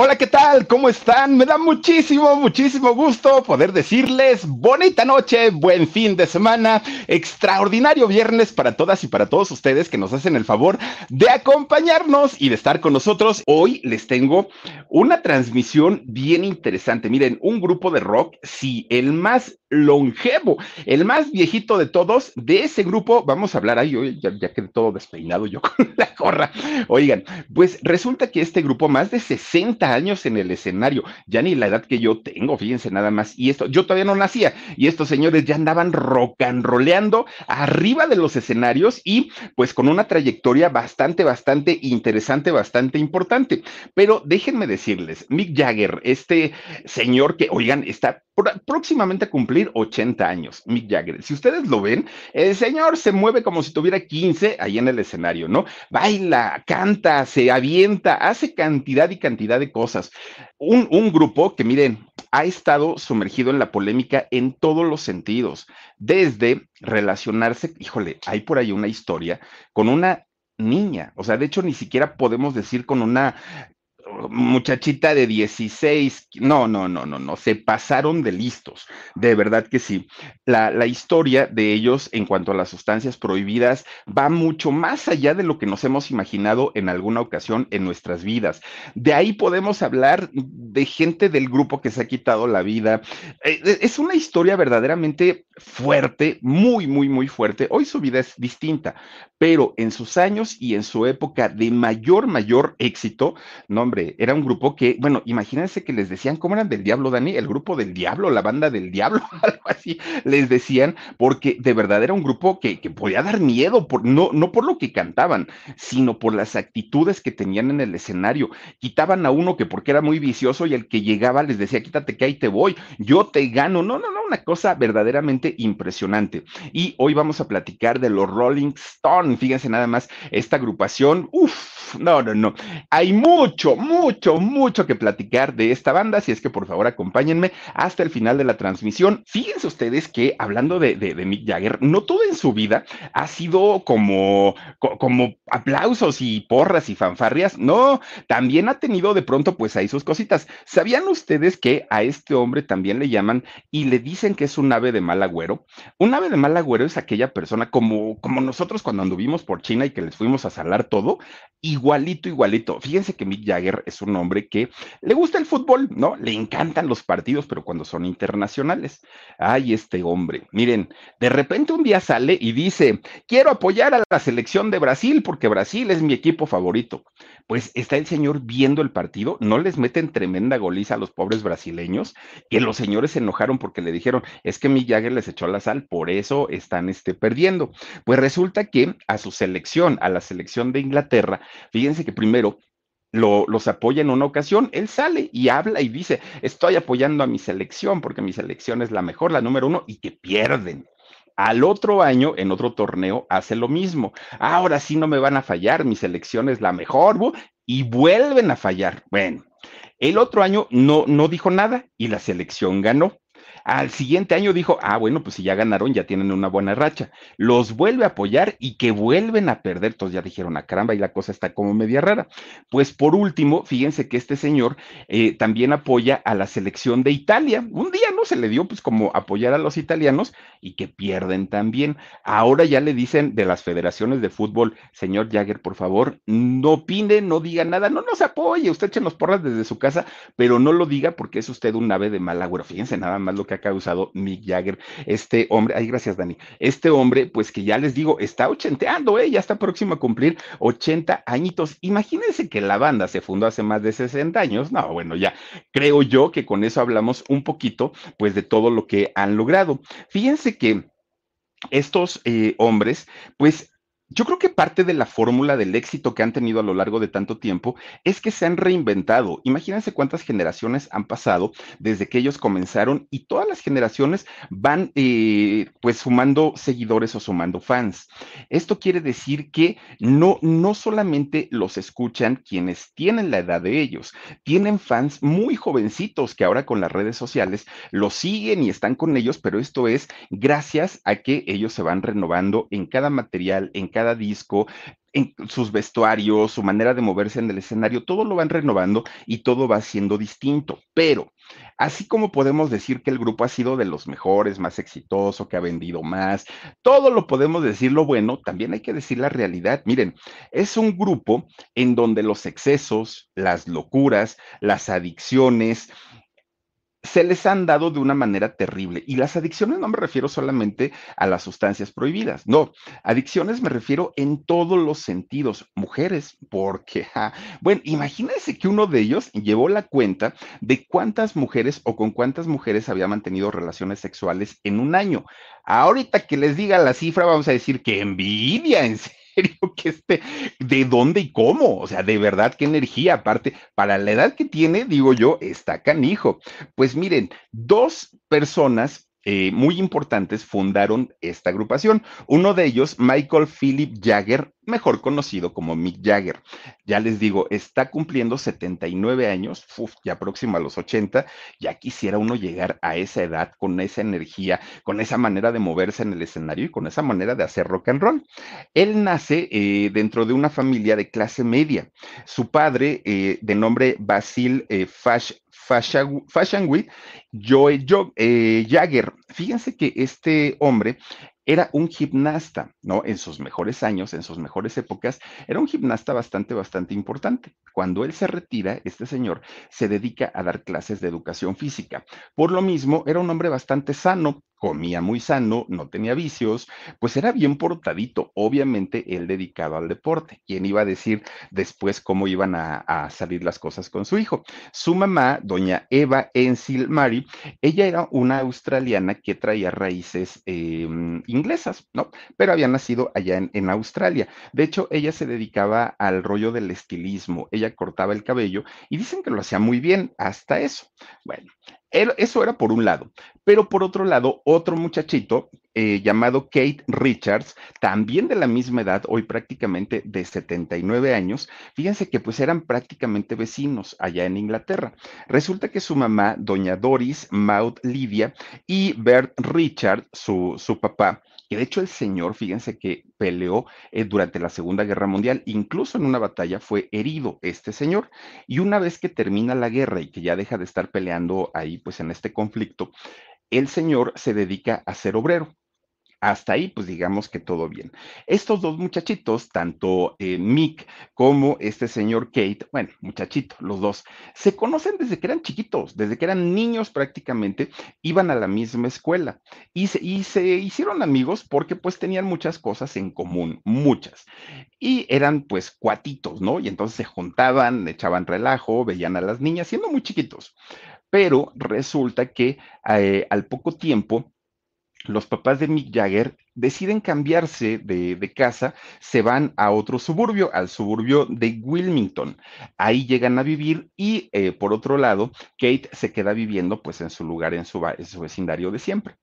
Hola, ¿qué tal? ¿Cómo están? Me da muchísimo, muchísimo gusto poder decirles bonita noche, buen fin de semana, extraordinario viernes para todas y para todos ustedes que nos hacen el favor de acompañarnos y de estar con nosotros. Hoy les tengo una transmisión bien interesante. Miren, un grupo de rock, sí, el más longevo, el más viejito de todos. De ese grupo vamos a hablar ahí, hoy ya, ya quedé todo despeinado yo con la gorra. Oigan, pues resulta que este grupo, más de 60 años en el escenario, ya ni la edad que yo tengo, fíjense nada más. Y esto, yo todavía no nacía, y estos señores ya andaban rock and roleando arriba de los escenarios y pues con una trayectoria bastante, bastante interesante, bastante importante. Pero déjenme decirles, Mick Jagger, este señor que, oigan, está próximamente a cumplir 80 años, Mick Jagger. Si ustedes lo ven, el señor se mueve como si tuviera 15 ahí en el escenario, ¿no? Baila, canta, se avienta, hace cantidad y cantidad de cosas. Un, un grupo que, miren, ha estado sumergido en la polémica en todos los sentidos, desde relacionarse, híjole, hay por ahí una historia con una niña, o sea, de hecho ni siquiera podemos decir con una muchachita de 16, no, no, no, no, no, se pasaron de listos, de verdad que sí. La, la, historia de ellos en cuanto a las sustancias prohibidas va mucho más allá de lo que nos hemos imaginado en alguna ocasión en nuestras vidas. De ahí podemos hablar de gente del grupo que se ha quitado la vida. Eh, es una historia verdaderamente fuerte, muy, muy, muy fuerte. Hoy su vida es distinta, pero en sus años y en su época de mayor, mayor éxito, no, hombre, era un grupo que, bueno, imagínense que les decían, ¿cómo eran del diablo, Dani? El grupo del diablo, la banda del diablo, algo así, les decían, porque de verdad era un grupo que, que podía dar miedo, por, no, no por lo que cantaban, sino por las actitudes que tenían en el escenario. Quitaban a uno que porque era muy vicioso y el que llegaba les decía, quítate que ahí te voy, yo te gano. No, no, no, una cosa verdaderamente impresionante. Y hoy vamos a platicar de los Rolling Stones fíjense nada más, esta agrupación, uff, no, no, no, hay mucho, mucho, mucho que platicar de esta banda, si es que por favor acompáñenme hasta el final de la transmisión. Fíjense ustedes que hablando de, de, de Mick Jagger, no todo en su vida ha sido como, como aplausos y porras y fanfarrias, no, también ha tenido de pronto pues ahí sus cositas. ¿Sabían ustedes que a este hombre también le llaman y le dicen que es un ave de mal agüero? Un ave de mal agüero es aquella persona como, como nosotros cuando anduvimos por China y que les fuimos a salar todo, igualito, igualito. Fíjense que Mick Jagger es un hombre que le gusta el fútbol, ¿no? Le encantan los partidos, pero cuando son internacionales. Ay, este hombre, miren, de repente un día sale y dice, quiero apoyar a la selección de Brasil porque Brasil es mi equipo favorito. Pues está el señor viendo el partido, no les meten tremenda goliza a los pobres brasileños, que los señores se enojaron porque le dijeron, es que Mick Jagger les echó la sal, por eso están este, perdiendo. Pues resulta que a su selección, a la selección de Inglaterra, fíjense que primero lo, los apoya en una ocasión, él sale y habla y dice, estoy apoyando a mi selección porque mi selección es la mejor, la número uno, y que pierden. Al otro año, en otro torneo, hace lo mismo. Ahora sí no me van a fallar, mi selección es la mejor, y vuelven a fallar. Bueno, el otro año no, no dijo nada y la selección ganó. Al siguiente año dijo, ah, bueno, pues si ya ganaron, ya tienen una buena racha. Los vuelve a apoyar y que vuelven a perder. Entonces ya dijeron, a ah, caramba, y la cosa está como media rara. Pues por último, fíjense que este señor eh, también apoya a la selección de Italia. Un día no se le dio pues como apoyar a los italianos y que pierden también. Ahora ya le dicen de las federaciones de fútbol, señor Jagger, por favor, no opine, no diga nada, no nos apoye, usted eche los porras desde su casa, pero no lo diga porque es usted un ave de mal agüero. Fíjense nada más lo que ha causado Mick Jagger, este hombre, ay, gracias Dani, este hombre, pues que ya les digo, está ochenteando, ¿eh? ya está próximo a cumplir 80 añitos. Imagínense que la banda se fundó hace más de 60 años, no, bueno, ya creo yo que con eso hablamos un poquito, pues de todo lo que han logrado. Fíjense que estos eh, hombres, pues Yo creo que parte de la fórmula del éxito que han tenido a lo largo de tanto tiempo es que se han reinventado. Imagínense cuántas generaciones han pasado desde que ellos comenzaron y todas las generaciones van eh, pues sumando seguidores o sumando fans. Esto quiere decir que no, no solamente los escuchan quienes tienen la edad de ellos, tienen fans muy jovencitos que ahora con las redes sociales los siguen y están con ellos, pero esto es gracias a que ellos se van renovando en cada material, en cada cada disco, en sus vestuarios, su manera de moverse en el escenario, todo lo van renovando y todo va siendo distinto. Pero así como podemos decir que el grupo ha sido de los mejores, más exitoso, que ha vendido más, todo lo podemos decir lo bueno, también hay que decir la realidad. Miren, es un grupo en donde los excesos, las locuras, las adicciones, se les han dado de una manera terrible. Y las adicciones no me refiero solamente a las sustancias prohibidas, no, adicciones me refiero en todos los sentidos. Mujeres, porque, bueno, imagínense que uno de ellos llevó la cuenta de cuántas mujeres o con cuántas mujeres había mantenido relaciones sexuales en un año. Ahorita que les diga la cifra, vamos a decir que envidia, en que este, ¿de dónde y cómo? O sea, de verdad, qué energía. Aparte, para la edad que tiene, digo yo, está canijo. Pues miren, dos personas eh, muy importantes fundaron esta agrupación. Uno de ellos, Michael Philip Jagger, mejor conocido como Mick Jagger. Ya les digo, está cumpliendo 79 años, ya próximo a los 80. Ya quisiera uno llegar a esa edad con esa energía, con esa manera de moverse en el escenario y con esa manera de hacer rock and roll. Él nace eh, dentro de una familia de clase media. Su padre, eh, de nombre Basil Fash Fashion Joe eh, Jagger. Fíjense que este hombre era un gimnasta, ¿no? En sus mejores años, en sus mejores épocas, era un gimnasta bastante, bastante importante. Cuando él se retira, este señor se dedica a dar clases de educación física. Por lo mismo, era un hombre bastante sano, comía muy sano, no tenía vicios, pues era bien portadito, obviamente él dedicado al deporte. ¿Quién iba a decir después cómo iban a, salir las cosas con su hijo? Su mamá, doña Eva Ensil Mari, ella era una australiana que traía raíces em, inglesas, ¿no? Pero había nacido allá en, en Australia. De hecho, ella se dedicaba al rollo del estilismo, ella cortaba el cabello y dicen que lo hacía muy bien, hasta eso. Bueno, eso era por un lado, pero por otro lado, otro muchachito eh, llamado Kate Richards, también de la misma edad, hoy prácticamente de 79 años, fíjense que pues eran prácticamente vecinos allá en Inglaterra. Resulta que su mamá, doña Doris Maud Lydia y Bert Richard, su, su papá, que de hecho el señor, fíjense que peleó eh, durante la Segunda Guerra Mundial, incluso en una batalla fue herido este señor. Y una vez que termina la guerra y que ya deja de estar peleando ahí, pues en este conflicto, el señor se dedica a ser obrero. Hasta ahí, pues digamos que todo bien. Estos dos muchachitos, tanto eh, Mick como este señor Kate, bueno, muchachito, los dos, se conocen desde que eran chiquitos, desde que eran niños prácticamente, iban a la misma escuela y se, y se hicieron amigos porque pues tenían muchas cosas en común, muchas. Y eran pues cuatitos, ¿no? Y entonces se juntaban, echaban relajo, veían a las niñas, siendo muy chiquitos. Pero resulta que eh, al poco tiempo, los papás de Mick Jagger deciden cambiarse de, casa, se van a otro suburbio, al suburbio de Wilmington. Ahí llegan a vivir y eh, por otro lado, Kate se queda viviendo pues en su lugar, en su, vecindario de siempre.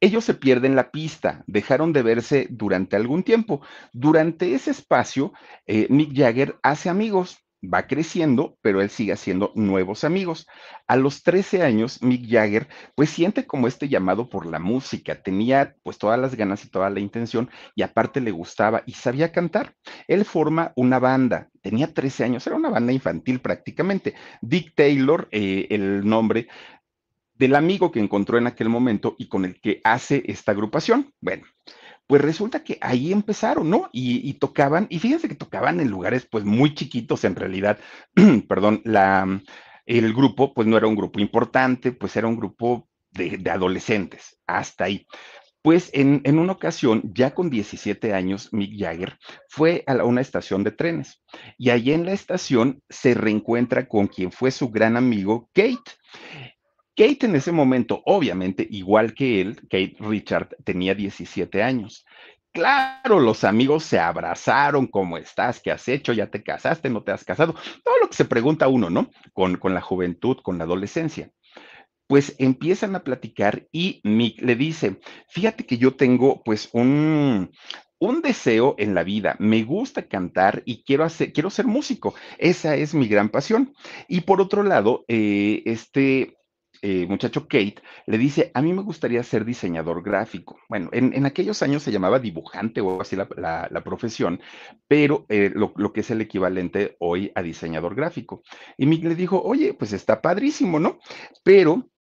Ellos se pierden la pista, dejaron de verse durante algún tiempo. Durante ese espacio, eh, Mick Jagger hace amigos, va creciendo, pero él sigue haciendo nuevos amigos. A los 13 años, Mick Jagger, pues siente como este llamado por la música, tenía pues todas las ganas y toda la intención y aparte le gustaba y sabía cantar. Él forma una banda, tenía 13 años, era una banda infantil prácticamente. Dick Taylor, eh, el nombre del amigo que encontró en aquel momento y con el que hace esta agrupación. Bueno, pues resulta que ahí empezaron, ¿no? Y, tocaban, y fíjense que tocaban en lugares pues muy chiquitos en realidad, perdón, la, el grupo pues no era un grupo importante, pues era un grupo de, adolescentes, hasta ahí. Pues en, en, una ocasión, ya con 17 años, Mick Jagger fue a una estación de trenes y allí en la estación se reencuentra con quien fue su gran amigo Kate. Kate en ese momento, obviamente, igual que él, Kate Richard tenía 17 años. Claro, los amigos se abrazaron, ¿cómo estás? ¿Qué has hecho? ¿Ya te casaste? ¿No te has casado? Todo lo que se pregunta uno, ¿no? Con, con la juventud, con la adolescencia pues empiezan a platicar y Mick le dice, fíjate que yo tengo pues un, un deseo en la vida, me gusta cantar y quiero, hacer, quiero ser músico, esa es mi gran pasión. Y por otro lado, eh, este eh, muchacho Kate le dice, a mí me gustaría ser diseñador gráfico. Bueno, en, aquellos años se llamaba dibujante o así la, profesión, pero eh, lo, lo, que es el equivalente hoy a diseñador gráfico. Y Mick le dijo, oye, pues está padrísimo, ¿no? Pero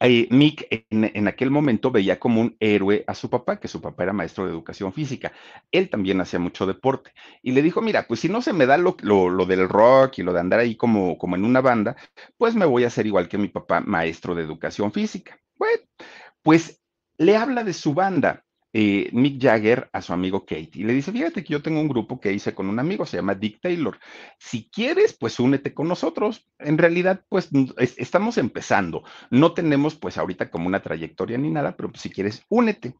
Mick en, aquel momento veía como un héroe a su papá, que su papá era maestro de educación física. Él también hacía mucho deporte. Y le dijo, mira, pues si no se me da lo, del rock y lo de andar ahí como, como en una banda, pues me voy a hacer igual que mi papá, maestro de educación física. Pues le habla de su banda eh, Mick Jagger a su amigo Kate y le dice, fíjate que yo tengo un grupo que hice con un amigo, se llama Dick Taylor. Si quieres, pues únete con nosotros. En realidad, pues estamos empezando. No tenemos pues ahorita como una trayectoria ni nada, pero pues, si quieres, únete.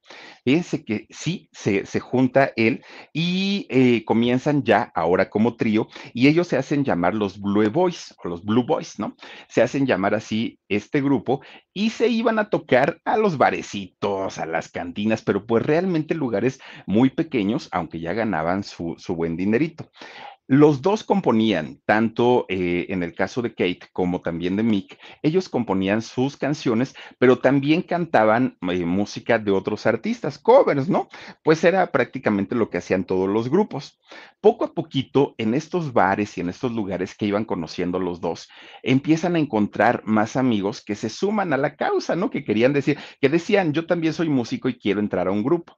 Fíjense que sí, se, junta él y eh, comienzan ya ahora como trío y ellos se hacen llamar los Blue Boys o los Blue Boys, ¿no? Se hacen llamar así este grupo y se iban a tocar a los barecitos, a las cantinas, pero pues realmente lugares muy pequeños, aunque ya ganaban su, buen dinerito. Los dos componían, tanto eh, en el caso de Kate como también de Mick, ellos componían sus canciones, pero también cantaban eh, música de otros artistas, covers, ¿no? Pues era prácticamente lo que hacían todos los grupos. Poco a poquito, en estos bares y en estos lugares que iban conociendo los dos, empiezan a encontrar más amigos que se suman a la causa, ¿no? Que querían decir, que decían, yo también soy músico y quiero entrar a un grupo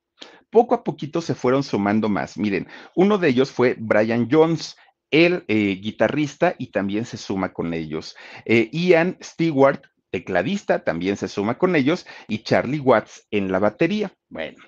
poco a poquito se fueron sumando más. Miren, uno de ellos fue Brian Jones, el eh, guitarrista, y también se suma con ellos. Eh, Ian Stewart, tecladista, también se suma con ellos, y Charlie Watts en la batería. Bueno,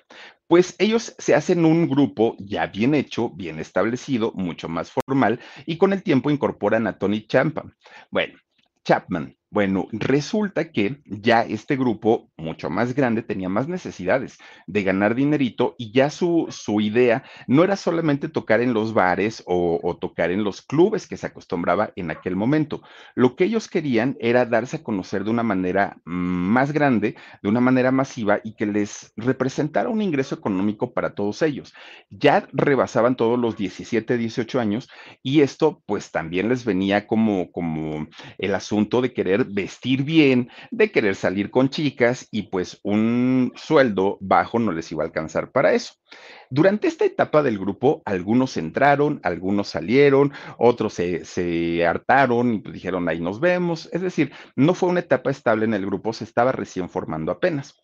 pues ellos se hacen un grupo ya bien hecho, bien establecido, mucho más formal, y con el tiempo incorporan a Tony Champa. Bueno, Chapman. Bueno, resulta que ya este grupo, mucho más grande, tenía más necesidades de ganar dinerito y ya su, su idea no era solamente tocar en los bares o, tocar en los clubes que se acostumbraba en aquel momento. Lo que ellos querían era darse a conocer de una manera más grande, de una manera masiva y que les representara un ingreso económico para todos ellos. Ya rebasaban todos los 17, 18 años y esto pues también les venía como, como el asunto de querer vestir bien, de querer salir con chicas y pues un sueldo bajo no les iba a alcanzar para eso. Durante esta etapa del grupo, algunos entraron, algunos salieron, otros se, hartaron y pues dijeron, ahí nos vemos. Es decir, no fue una etapa estable en el grupo, se estaba recién formando apenas.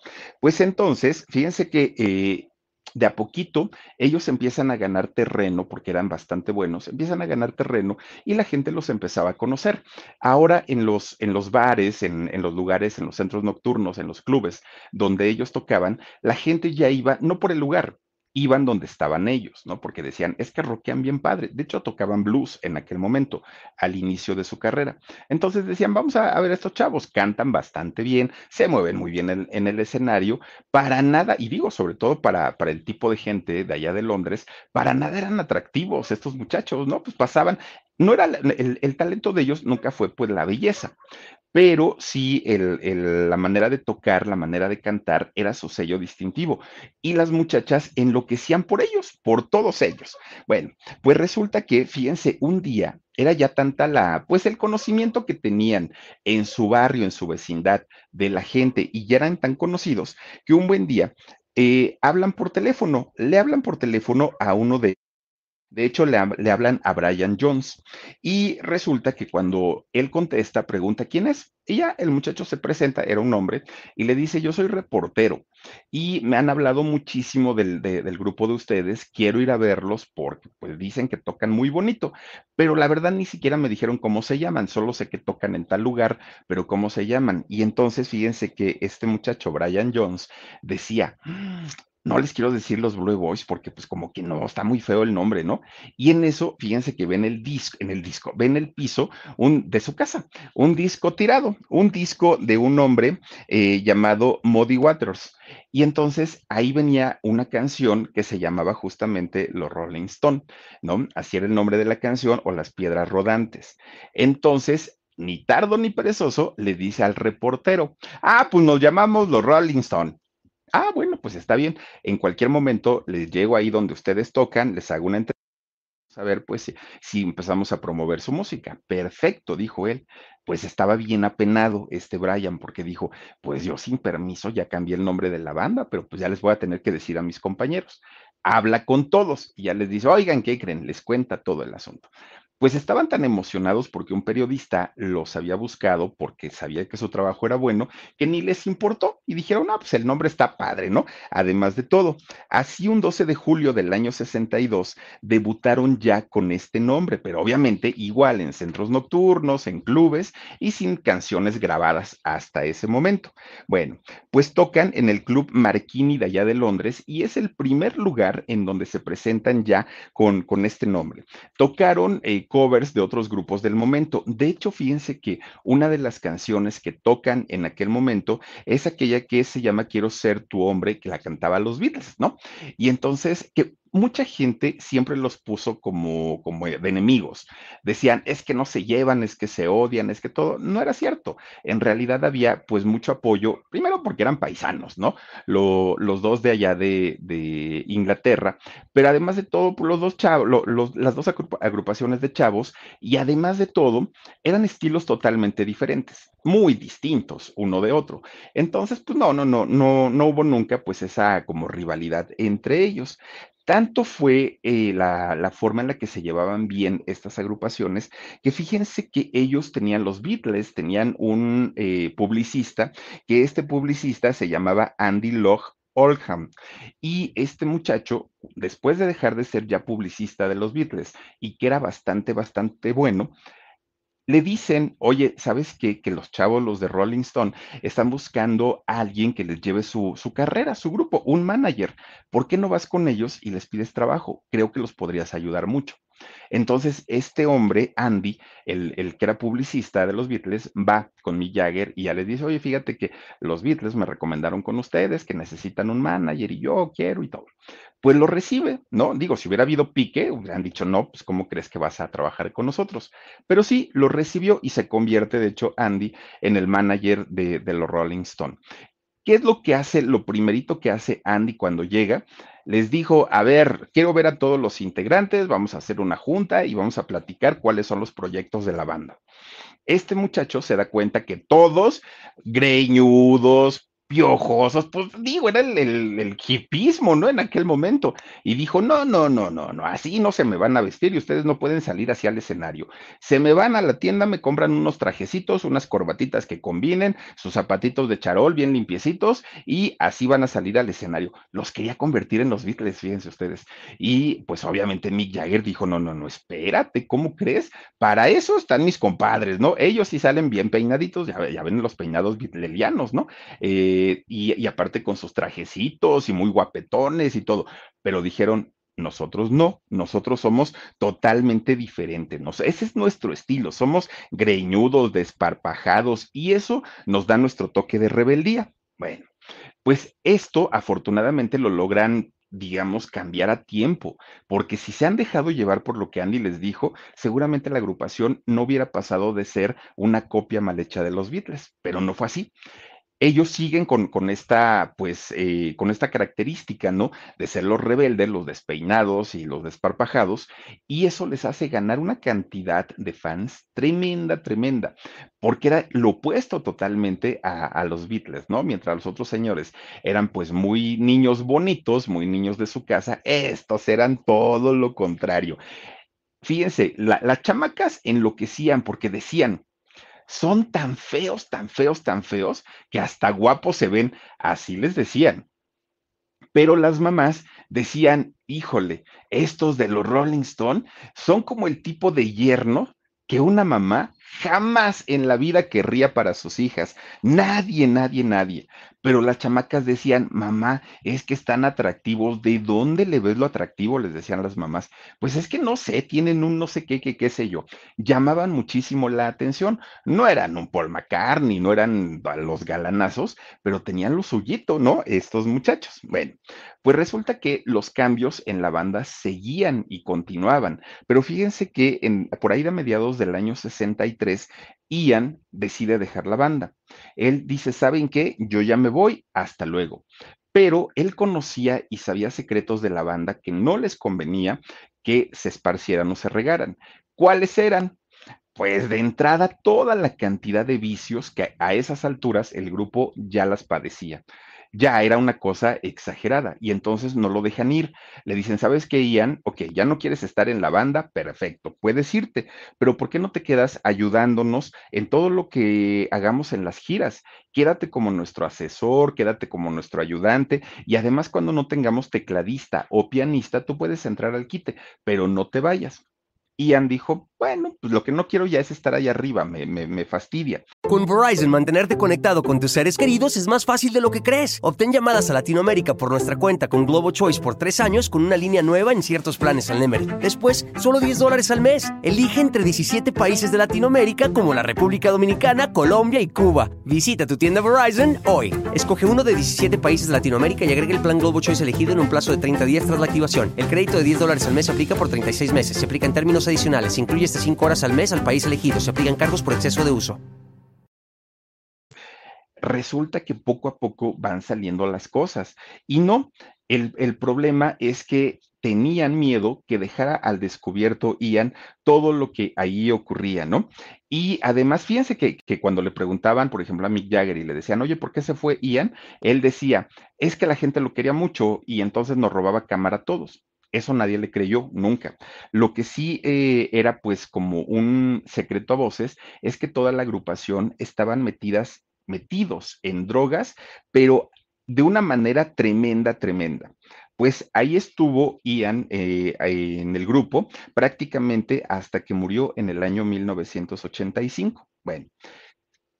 Pues entonces, fíjense que eh, de a poquito ellos empiezan a ganar terreno, porque eran bastante buenos, empiezan a ganar terreno y la gente los empezaba a conocer. Ahora en los, en los bares, en, en los lugares, en los centros nocturnos, en los clubes donde ellos tocaban, la gente ya iba, no por el lugar, iban donde estaban ellos, ¿no? Porque decían, es que rockean bien padre. De hecho, tocaban blues en aquel momento, al inicio de su carrera. Entonces decían, vamos a, ver a estos chavos, cantan bastante bien, se mueven muy bien en, el escenario, para nada, y digo sobre todo para, para el tipo de gente de allá de Londres, para nada eran atractivos estos muchachos, ¿no? Pues pasaban, no era el, el, talento de ellos nunca fue pues la belleza, pero sí el, la manera de tocar, la manera de cantar era su sello distintivo. Y las muchachas enloquecían por ellos, por todos ellos. Bueno, pues resulta que, fíjense, un día era ya tanta la, pues el conocimiento que tenían en su barrio, en su vecindad, de la gente, y ya eran tan conocidos, que un buen día eh, hablan por teléfono, le hablan por teléfono a uno de De hecho, le, hablan a Brian Jones y resulta que cuando él contesta, pregunta quién es. Y ya el muchacho se presenta, era un hombre, y le dice, yo soy reportero y me han hablado muchísimo del, de, del grupo de ustedes, quiero ir a verlos porque pues dicen que tocan muy bonito, pero la verdad ni siquiera me dijeron cómo se llaman, solo sé que tocan en tal lugar, pero cómo se llaman. Y entonces fíjense que este muchacho, Brian Jones, decía, no les quiero decir los Blue Boys porque pues como que no, está muy feo el nombre, ¿no? Y en eso, fíjense que ven el disco, en el disco, ven el piso un, de su casa, un disco tirado, un disco de un hombre eh, llamado Muddy Waters. Y entonces ahí venía una canción que se llamaba justamente Los Rolling Stone, ¿no? Así era el nombre de la canción o Las Piedras Rodantes. Entonces, ni tardo ni perezoso, le dice al reportero, ah, pues nos llamamos los Rolling Stone. Ah, bueno, pues está bien. En cualquier momento les llego ahí donde ustedes tocan, les hago una entrevista, a ver, pues si, si empezamos a promover su música. Perfecto, dijo él. Pues estaba bien apenado este Brian porque dijo, pues yo sin permiso ya cambié el nombre de la banda, pero pues ya les voy a tener que decir a mis compañeros. Habla con todos y ya les dice, oigan, ¿qué creen? Les cuenta todo el asunto pues estaban tan emocionados porque un periodista los había buscado porque sabía que su trabajo era bueno, que ni les importó y dijeron, ah, pues el nombre está padre, ¿no? Además de todo, así un 12 de julio del año 62 debutaron ya con este nombre, pero obviamente igual en centros nocturnos, en clubes y sin canciones grabadas hasta ese momento. Bueno, pues tocan en el Club Marquini de allá de Londres y es el primer lugar en donde se presentan ya con, con este nombre. Tocaron... Eh, covers de otros grupos del momento. De hecho, fíjense que una de las canciones que tocan en aquel momento es aquella que se llama Quiero ser tu hombre, que la cantaba los Beatles, ¿no? Y entonces, que mucha gente siempre los puso como, como de enemigos. Decían, es que no se llevan, es que se odian, es que todo. No era cierto. En realidad había pues mucho apoyo, primero porque eran paisanos, ¿no? los dos de allá de, Inglaterra, pero además de todo, pues, los dos chavos, las dos agrupaciones de chavos, y además de todo, eran estilos totalmente diferentes, muy distintos uno de otro. Entonces, pues no, no, no, no, no hubo nunca pues esa como rivalidad entre ellos. Tanto fue eh, la, forma en la que se llevaban bien estas agrupaciones, que fíjense que ellos tenían los Beatles, tenían un eh, publicista, que este publicista se llamaba Andy Loch Oldham. Y este muchacho, después de dejar de ser ya publicista de los Beatles y que era bastante, bastante bueno, le dicen, oye, ¿sabes qué? Que los chavos, los de Rolling Stone, están buscando a alguien que les lleve su, su, carrera, su grupo, un manager. ¿Por qué no vas con ellos y les pides trabajo? Creo que los podrías ayudar mucho. Entonces, este hombre, Andy, el, el, que era publicista de los Beatles, va con Mick Jagger y ya le dice, oye, fíjate que los Beatles me recomendaron con ustedes, que necesitan un manager y yo quiero y todo. Pues lo recibe, ¿no? Digo, si hubiera habido pique, hubieran dicho, no, pues ¿cómo crees que vas a trabajar con nosotros? Pero sí, lo recibió y se convierte, de hecho, Andy en el manager de, de los Rolling Stone. ¿Qué es lo que hace, lo primerito que hace Andy cuando llega? Les dijo, a ver, quiero ver a todos los integrantes, vamos a hacer una junta y vamos a platicar cuáles son los proyectos de la banda. Este muchacho se da cuenta que todos, greñudos, piojosos, pues digo, era el, el, hipismo, ¿no? En aquel momento. Y dijo, no, no, no, no, no, así no se me van a vestir y ustedes no pueden salir hacia el escenario. Se me van a la tienda, me compran unos trajecitos, unas corbatitas que combinen, sus zapatitos de charol bien limpiecitos y así van a salir al escenario. Los quería convertir en los Beatles, fíjense ustedes. Y pues obviamente Mick Jagger dijo, no, no, no, espérate, ¿cómo crees? Para eso están mis compadres, ¿no? Ellos sí salen bien peinaditos, ya, ya ven los peinados beatlelianos, ¿no? Eh, eh, y, aparte con sus trajecitos y muy guapetones y todo, pero dijeron, nosotros no, nosotros somos totalmente diferentes. Ese es nuestro estilo, somos greñudos, desparpajados y eso nos da nuestro toque de rebeldía. Bueno, pues esto afortunadamente lo logran digamos, cambiar a tiempo, porque si se han dejado llevar por lo que Andy les dijo, seguramente la agrupación no hubiera pasado de ser una copia mal hecha de los Beatles, pero no fue así. Ellos siguen con, con esta, pues, eh, con esta característica, ¿no? De ser los rebeldes, los despeinados y los desparpajados, y eso les hace ganar una cantidad de fans tremenda, tremenda, porque era lo opuesto totalmente a, los Beatles, ¿no? Mientras los otros señores eran pues muy niños bonitos, muy niños de su casa, estos eran todo lo contrario. Fíjense, la- las chamacas enloquecían porque decían, son tan feos, tan feos, tan feos, que hasta guapos se ven, así les decían. Pero las mamás decían, híjole, estos de los Rolling Stone son como el tipo de yerno que una mamá jamás en la vida querría para sus hijas. Nadie, nadie, nadie. Pero las chamacas decían, mamá, es que están atractivos. ¿De dónde le ves lo atractivo? Les decían las mamás. Pues es que no sé, tienen un no sé qué, qué, qué sé yo. Llamaban muchísimo la atención. No eran un Paul McCartney, no eran los galanazos, pero tenían lo suyito, ¿no? Estos muchachos. Bueno, pues resulta que los cambios en la banda seguían y continuaban. Pero fíjense que en, por ahí de mediados del año 63, Ian decide dejar la banda. Él dice, ¿saben qué? Yo ya me voy, hasta luego. Pero él conocía y sabía secretos de la banda que no les convenía que se esparcieran o se regaran. ¿Cuáles eran? Pues de entrada toda la cantidad de vicios que a esas alturas el grupo ya las padecía ya era una cosa exagerada y entonces no lo dejan ir. Le dicen, ¿sabes qué, Ian? Ok, ya no quieres estar en la banda, perfecto, puedes irte, pero ¿por qué no te quedas ayudándonos en todo lo que hagamos en las giras? Quédate como nuestro asesor, quédate como nuestro ayudante y además cuando no tengamos tecladista o pianista, tú puedes entrar al quite, pero no te vayas. Ian dijo, bueno, pues lo que no quiero ya es estar ahí arriba, me, me, me, fastidia. Con Verizon, mantenerte conectado con tus seres queridos es más fácil de lo que crees. Obtén llamadas a Latinoamérica por nuestra cuenta con Globo Choice por tres años con una línea nueva en ciertos planes al Nemery. Después, solo 10 dólares al mes. Elige entre 17 países de Latinoamérica como la República Dominicana, Colombia y Cuba. Visita tu tienda Verizon hoy. Escoge uno de 17 países de Latinoamérica y agrega el plan Globo Choice elegido en un plazo de 30 días tras la activación. El crédito de 10 dólares al mes se aplica por 36 meses. Se aplica en términos adicionales. Se incluye hasta 5 horas al mes al país elegido. Se aplican cargos por exceso de uso. Resulta que poco a poco van saliendo las cosas. Y no, el, el problema es que tenían miedo que dejara al descubierto Ian todo lo que ahí ocurría, ¿no? Y además, fíjense que, que, cuando le preguntaban, por ejemplo, a Mick Jagger y le decían, oye, ¿por qué se fue Ian? Él decía, es que la gente lo quería mucho y entonces nos robaba cámara a todos. Eso nadie le creyó nunca. Lo que sí eh, era pues como un secreto a voces es que toda la agrupación estaban metidas, metidos en drogas, pero de una manera tremenda, tremenda. Pues ahí estuvo Ian eh, en el grupo prácticamente hasta que murió en el año 1985. Bueno,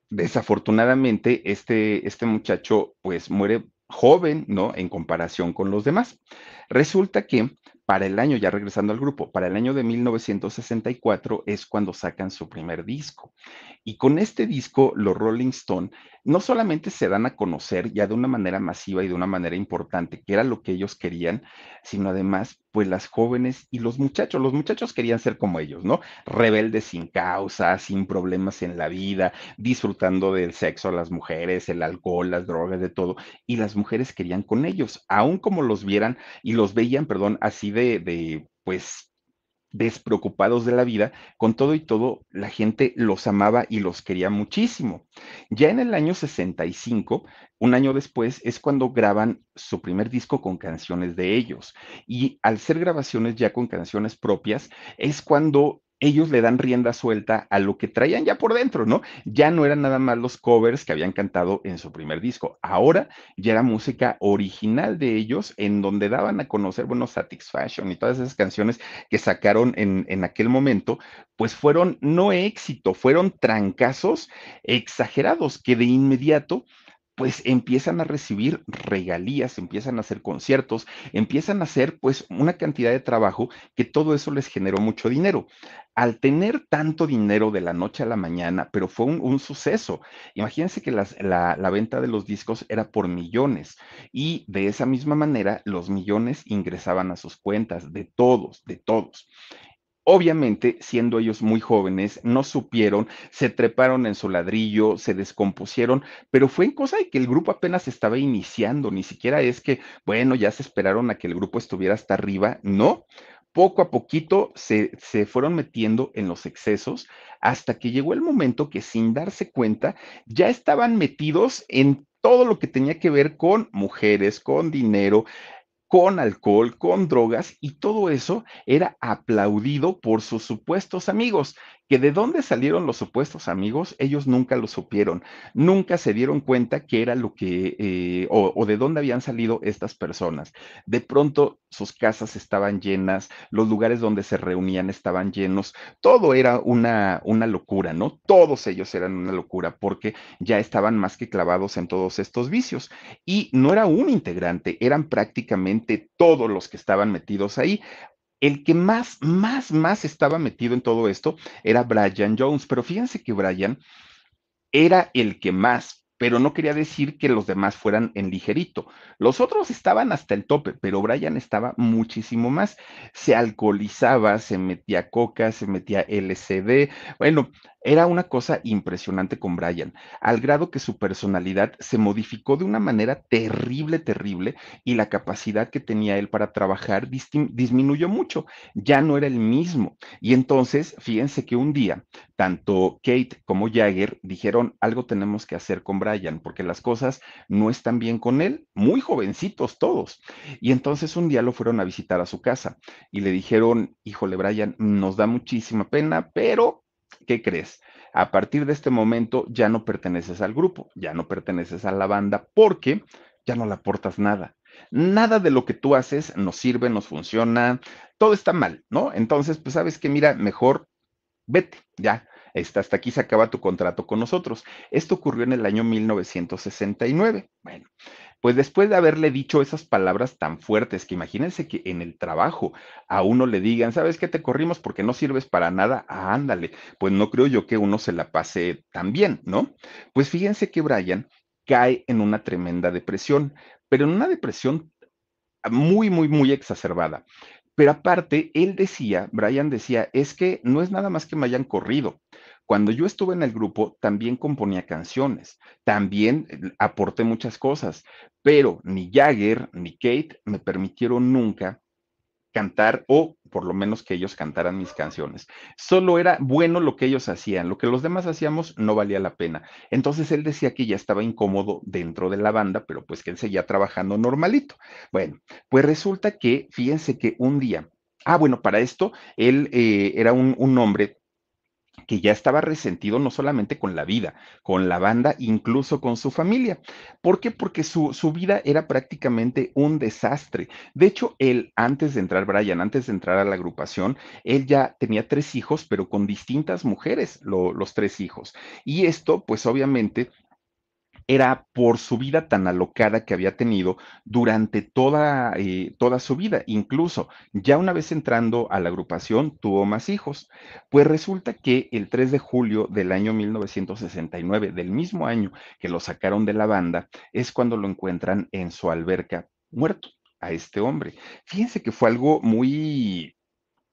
desafortunadamente este, este muchacho pues muere joven, ¿no? En comparación con los demás. Resulta que para el año, ya regresando al grupo, para el año de 1964 es cuando sacan su primer disco. Y con este disco, los Rolling Stone no solamente se dan a conocer ya de una manera masiva y de una manera importante, que era lo que ellos querían, sino además, pues las jóvenes y los muchachos, los muchachos querían ser como ellos, ¿no? Rebeldes sin causa, sin problemas en la vida, disfrutando del sexo a las mujeres, el alcohol, las drogas, de todo. Y las mujeres querían con ellos, aun como los vieran y los veían, perdón, así de, de pues despreocupados de la vida, con todo y todo, la gente los amaba y los quería muchísimo. Ya en el año 65, un año después, es cuando graban su primer disco con canciones de ellos. Y al ser grabaciones ya con canciones propias, es cuando ellos le dan rienda suelta a lo que traían ya por dentro, ¿no? Ya no eran nada más los covers que habían cantado en su primer disco. Ahora ya era música original de ellos, en donde daban a conocer, bueno, Satisfaction y todas esas canciones que sacaron en, en aquel momento, pues fueron no éxito, fueron trancazos exagerados que de inmediato pues empiezan a recibir regalías, empiezan a hacer conciertos, empiezan a hacer pues una cantidad de trabajo que todo eso les generó mucho dinero. Al tener tanto dinero de la noche a la mañana, pero fue un, suceso. Imagínense que las, la, la venta de los discos era por millones y de esa misma manera los millones ingresaban a sus cuentas, de todos, de todos Obviamente, siendo ellos muy jóvenes, no supieron, se treparon en su ladrillo, se descompusieron, pero fue en cosa de que el grupo apenas estaba iniciando, ni siquiera es que, bueno, ya se esperaron a que el grupo estuviera hasta arriba, no. Poco a poquito se, se fueron metiendo en los excesos hasta que llegó el momento que sin darse cuenta ya estaban metidos en todo lo que tenía que ver con mujeres, con dinero, con alcohol, con drogas, y todo eso era aplaudido por sus supuestos amigos que de dónde salieron los supuestos amigos, ellos nunca lo supieron, nunca se dieron cuenta que era lo que, eh, o, o, de dónde habían salido estas personas. De pronto sus casas estaban llenas, los lugares donde se reunían estaban llenos, todo era una, una locura, ¿no? Todos ellos eran una locura porque ya estaban más que clavados en todos estos vicios. Y no era un integrante, eran prácticamente todos los que estaban metidos ahí el que más, más, más estaba metido en todo esto era Brian Jones, pero fíjense que Brian era el que más, pero no quería decir que los demás fueran en ligerito. Los otros estaban hasta el tope, pero Brian estaba muchísimo más. Se alcoholizaba, se metía coca, se metía LCD. Bueno, era una cosa impresionante con Brian, al grado que su personalidad se modificó de una manera terrible, terrible, y la capacidad que tenía él para trabajar disminuyó mucho. Ya no era el mismo. Y entonces, fíjense que un día, tanto Kate como Jagger dijeron, algo tenemos que hacer con Brian, porque las cosas no están bien con él, muy jovencitos todos. Y entonces un día lo fueron a visitar a su casa y le dijeron, híjole, Brian, nos da muchísima pena, pero ¿qué crees? A partir de este momento ya no perteneces al grupo, ya no perteneces a la banda porque ya no le aportas nada. Nada de lo que tú haces nos sirve, nos funciona, todo está mal, ¿no? Entonces, pues sabes que, mira, mejor vete, ya, hasta aquí se acaba tu contrato con nosotros. Esto ocurrió en el año 1969. Bueno, pues después de haberle dicho esas palabras tan fuertes, que imagínense que en el trabajo a uno le digan, ¿sabes qué te corrimos porque no sirves para nada? Ah, ándale, pues no creo yo que uno se la pase tan bien, ¿no? Pues fíjense que Brian cae en una tremenda depresión, pero en una depresión muy, muy, muy exacerbada. Pero aparte, él decía, Brian decía, es que no es nada más que me hayan corrido. Cuando yo estuve en el grupo, también componía canciones, también eh, aporté muchas cosas, pero ni Jagger ni Kate me permitieron nunca cantar o por lo menos que ellos cantaran mis canciones. Solo era bueno lo que ellos hacían, lo que los demás hacíamos no valía la pena. Entonces él decía que ya estaba incómodo dentro de la banda, pero pues que él seguía trabajando normalito. Bueno, pues resulta que, fíjense que un día, ah, bueno, para esto, él eh, era un, un hombre que ya estaba resentido no solamente con la vida, con la banda, incluso con su familia. ¿Por qué? Porque su, su, vida era prácticamente un desastre. De hecho, él, antes de entrar, Brian, antes de entrar a la agrupación, él ya tenía tres hijos, pero con distintas mujeres, lo, los tres hijos. Y esto, pues obviamente, era por su vida tan alocada que había tenido durante toda, eh, toda su vida. Incluso ya una vez entrando a la agrupación, tuvo más hijos. Pues resulta que el 3 de julio del año 1969, del mismo año que lo sacaron de la banda, es cuando lo encuentran en su alberca muerto a este hombre. Fíjense que fue algo muy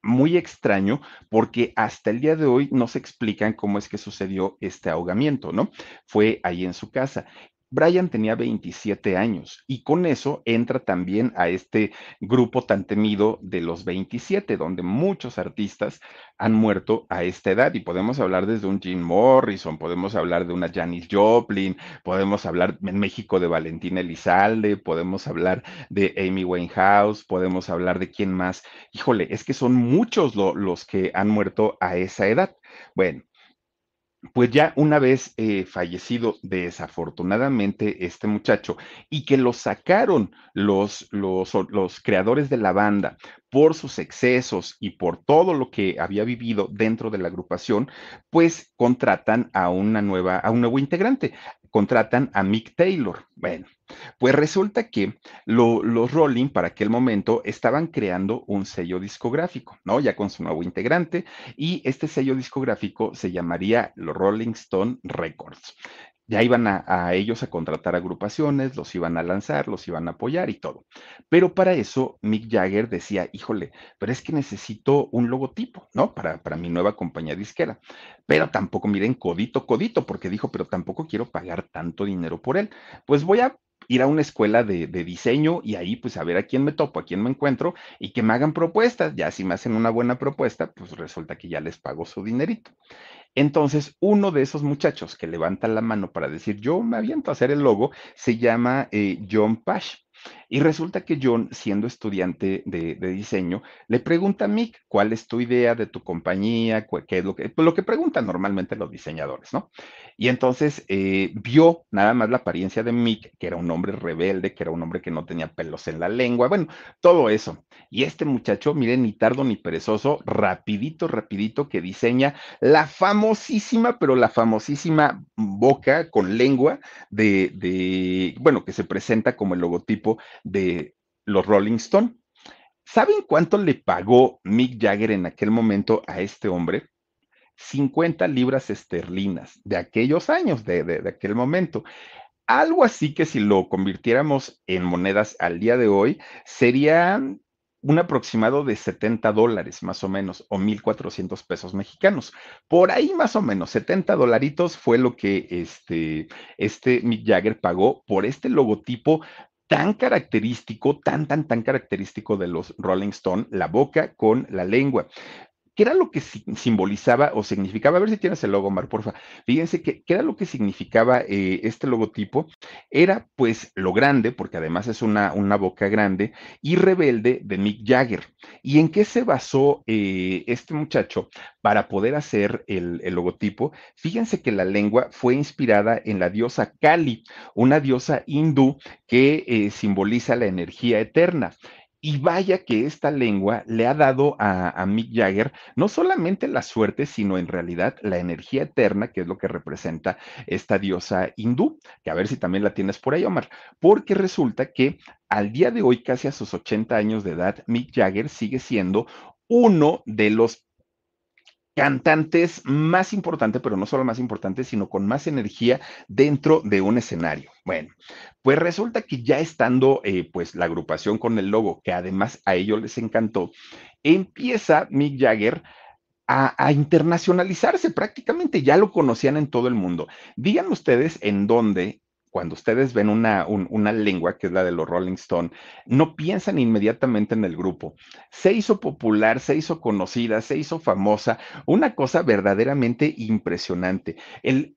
muy extraño porque hasta el día de hoy no se explican cómo es que sucedió este ahogamiento, ¿no? Fue ahí en su casa. Brian tenía 27 años y con eso entra también a este grupo tan temido de los 27, donde muchos artistas han muerto a esta edad y podemos hablar desde un Jim Morrison, podemos hablar de una Janis Joplin, podemos hablar en México de Valentina Elizalde, podemos hablar de Amy Winehouse, podemos hablar de quién más. Híjole, es que son muchos lo, los que han muerto a esa edad. Bueno, pues ya una vez eh, fallecido desafortunadamente este muchacho y que lo sacaron los, los, los, creadores de la banda por sus excesos y por todo lo que había vivido dentro de la agrupación, pues contratan a una nueva, a un nuevo integrante, contratan a Mick Taylor. Bueno, pues resulta que los Rolling para aquel momento estaban creando un sello discográfico, ¿no? Ya con su nuevo integrante, y este sello discográfico se llamaría los Rolling Stone Records. Ya iban a, ellos a contratar agrupaciones, los iban a lanzar, los iban a apoyar y todo. Pero para eso Mick Jagger decía, híjole, pero es que necesito un logotipo, ¿no? Para, mi nueva compañía disquera. Pero tampoco, miren, codito, codito, porque dijo, pero tampoco quiero pagar tanto dinero por él. Pues voy a ir a una escuela de, de, diseño y ahí pues a ver a quién me topo, a quién me encuentro y que me hagan propuestas. Ya si me hacen una buena propuesta, pues resulta que ya les pago su dinerito. Entonces, uno de esos muchachos que levanta la mano para decir, yo me aviento a hacer el logo, se llama eh, John Pash. Y resulta que John, siendo estudiante de, diseño, le pregunta a Mick, ¿cuál es tu idea de tu compañía? ¿Qué es lo que, pues lo que preguntan normalmente los diseñadores, ¿no? Y entonces eh, vio nada más la apariencia de Mick, que era un hombre rebelde, que era un hombre que no tenía pelos en la lengua, bueno, todo eso. Y este muchacho, miren, ni tardo ni perezoso, rapidito, rapidito, que diseña la famosísima, pero la famosísima boca con lengua de, de bueno, que se presenta como el logotipo de los Rolling Stone. ¿Saben cuánto le pagó Mick Jagger en aquel momento a este hombre? 50 libras esterlinas de aquellos años, de, de, aquel momento. Algo así que si lo convirtiéramos en monedas al día de hoy, sería un aproximado de 70 dólares más o menos, o 1.400 pesos mexicanos. Por ahí más o menos, 70 dolaritos fue lo que este, este Mick Jagger pagó por este logotipo tan característico, tan, tan, tan característico de los Rolling Stone, la boca con la lengua. ¿Qué era lo que simbolizaba o significaba? A ver si tienes el logo, Mar, porfa. Fíjense que, ¿qué era lo que significaba eh, este logotipo? Era pues lo grande, porque además es una, una boca grande, y rebelde de Mick Jagger. ¿Y en qué se basó eh, este muchacho para poder hacer el, logotipo? Fíjense que la lengua fue inspirada en la diosa Kali, una diosa hindú que eh, simboliza la energía eterna. Y vaya que esta lengua le ha dado a, Mick Jagger no solamente la suerte, sino en realidad la energía eterna, que es lo que representa esta diosa hindú, que a ver si también la tienes por ahí, Omar, porque resulta que al día de hoy, casi a sus 80 años de edad, Mick Jagger sigue siendo uno de los cantantes más importante, pero no solo más importante, sino con más energía dentro de un escenario. Bueno, pues resulta que ya estando eh, pues la agrupación con el logo, que además a ellos les encantó, empieza Mick Jagger a, a, internacionalizarse prácticamente, ya lo conocían en todo el mundo. Digan ustedes en dónde cuando ustedes ven una, una, lengua, que es la de los Rolling Stone, no piensan inmediatamente en el grupo. Se hizo popular, se hizo conocida, se hizo famosa, una cosa verdaderamente impresionante. El,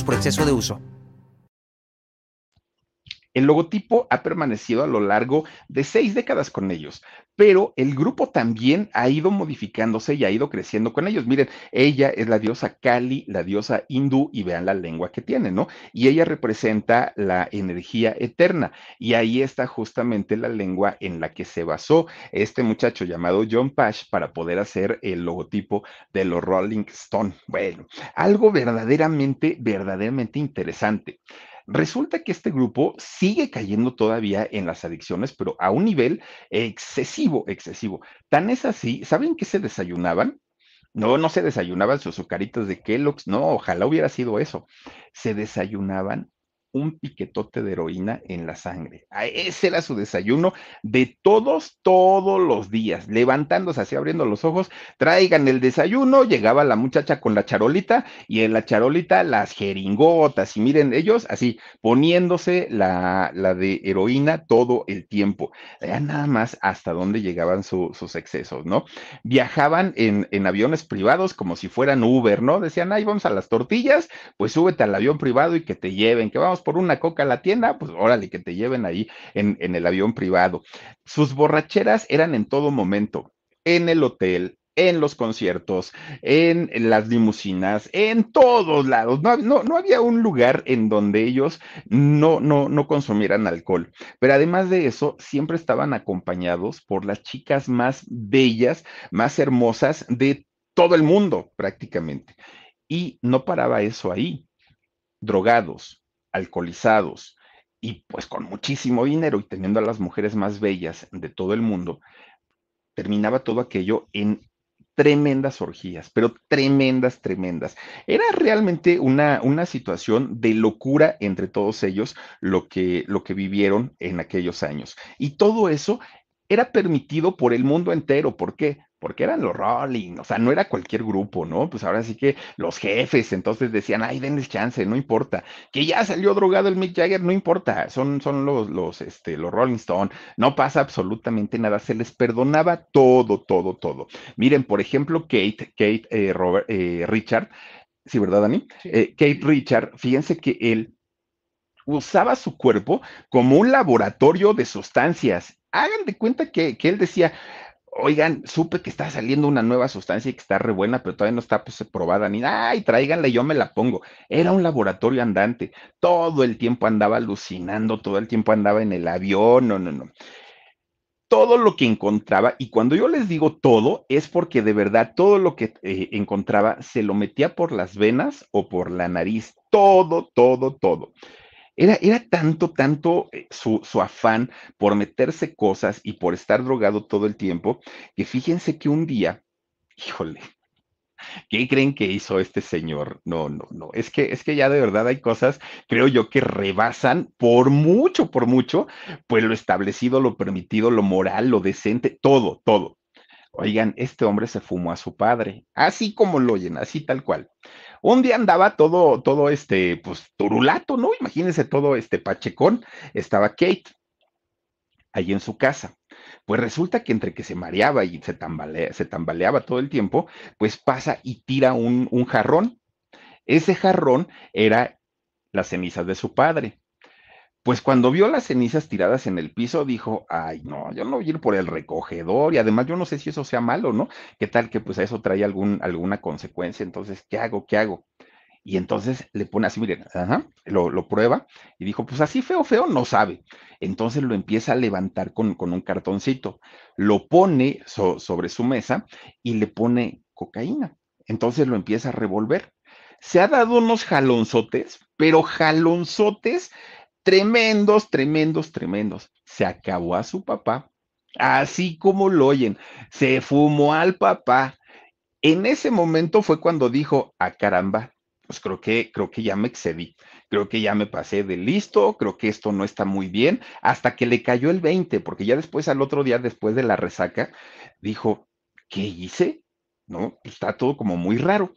por exceso de uso. El logotipo ha permanecido a lo largo de seis décadas con ellos, pero el grupo también ha ido modificándose y ha ido creciendo con ellos. Miren, ella es la diosa Kali, la diosa hindú, y vean la lengua que tiene, ¿no? Y ella representa la energía eterna. Y ahí está justamente la lengua en la que se basó este muchacho llamado John Pash para poder hacer el logotipo de los Rolling Stone. Bueno, algo verdaderamente, verdaderamente interesante. Resulta que este grupo sigue cayendo todavía en las adicciones, pero a un nivel excesivo, excesivo. Tan es así, ¿saben qué se desayunaban? No, no se desayunaban sus azucaritas de Kellogg's, no, ojalá hubiera sido eso. Se desayunaban un piquetote de heroína en la sangre. Ah, ese era su desayuno de todos, todos los días, levantándose así, abriendo los ojos, traigan el desayuno, llegaba la muchacha con la charolita y en la charolita las jeringotas y miren ellos así poniéndose la, la de heroína todo el tiempo. Ya nada más hasta dónde llegaban sus excesos, ¿no? Viajaban en, en aviones privados como si fueran Uber, ¿no? Decían, ahí vamos a las tortillas, pues súbete al avión privado y que te lleven, que vamos por una coca a la tienda, pues órale, que te lleven ahí en, el avión privado. Sus borracheras eran en todo momento, en el hotel, en los conciertos, en, las limusinas, en todos lados. No, no, había un lugar en donde ellos no, no, no consumieran alcohol. Pero además de eso, siempre estaban acompañados por las chicas más bellas, más hermosas de todo el mundo prácticamente. Y no paraba eso ahí. Drogados, alcoholizados y pues con muchísimo dinero y teniendo a las mujeres más bellas de todo el mundo, terminaba todo aquello en tremendas orgías, pero tremendas, tremendas. Era realmente una, una situación de locura entre todos ellos lo que, lo que vivieron en aquellos años. Y todo eso era permitido por el mundo entero. ¿Por qué? Porque eran los Rolling, o sea, no era cualquier grupo, ¿no? Pues ahora sí que los jefes entonces decían, ay, denles chance, no importa. Que ya salió drogado el Mick Jagger, no importa, son, son los, los, este, los Rolling Stone, no pasa absolutamente nada, se les perdonaba todo, todo, todo. Miren, por ejemplo, Kate, Kate eh, Robert, eh, Richard, sí, ¿verdad, Dani? Eh, Kate Richard, fíjense que él usaba su cuerpo como un laboratorio de sustancias. Hagan de cuenta que, que él decía, oigan, supe que está saliendo una nueva sustancia y que está re buena, pero todavía no está pues, probada ni nada, ay, tráiganla yo me la pongo. Era un laboratorio andante, todo el tiempo andaba alucinando, todo el tiempo andaba en el avión, no, no, no. Todo lo que encontraba, y cuando yo les digo todo, es porque de verdad todo lo que eh, encontraba se lo metía por las venas o por la nariz, todo, todo, todo. Era, tanto, tanto eh, su, afán por meterse cosas y por estar drogado todo el tiempo, que fíjense que un día, híjole, ¿Qué creen que hizo este señor? No, no, no. Es que, es que ya de verdad hay cosas, creo yo, que rebasan por mucho, por mucho, pues lo establecido, lo permitido, lo moral, lo decente, todo, todo. Oigan, este hombre se fumó a su padre, así como lo oyen, así tal cual. Un día andaba todo, todo este, pues, turulato, ¿no? Imagínense todo este pachecón. Estaba Kate ahí en su casa. Pues resulta que entre que se mareaba y se, se tambaleaba todo el tiempo, pues pasa y tira un, un jarrón. Ese jarrón era las cenizas de su padre. Pues cuando vio las cenizas tiradas en el piso, dijo, ay, no, yo no voy a ir por el recogedor y además yo no sé si eso sea malo, ¿no? ¿Qué tal que pues a eso trae algún, alguna consecuencia? Entonces, ¿qué hago? ¿Qué hago? Y entonces le pone así, miren, ajá, lo, prueba y dijo, pues así feo, feo, no sabe. Entonces lo empieza a levantar con, con un cartoncito, lo pone sobre su mesa y le pone cocaína. Entonces lo empieza a revolver. Se ha dado unos jalonzotes, pero jalonzotes tremendos, tremendos, tremendos. Se acabó a su papá, así como lo oyen, se fumó al papá. En ese momento fue cuando dijo, a ah, caramba, pues creo que, creo que ya me excedí, creo que ya me pasé de listo, creo que esto no está muy bien, hasta que le cayó el 20, porque ya después al otro día, después de la resaca, dijo, ¿qué hice? ¿No? Pues está todo como muy raro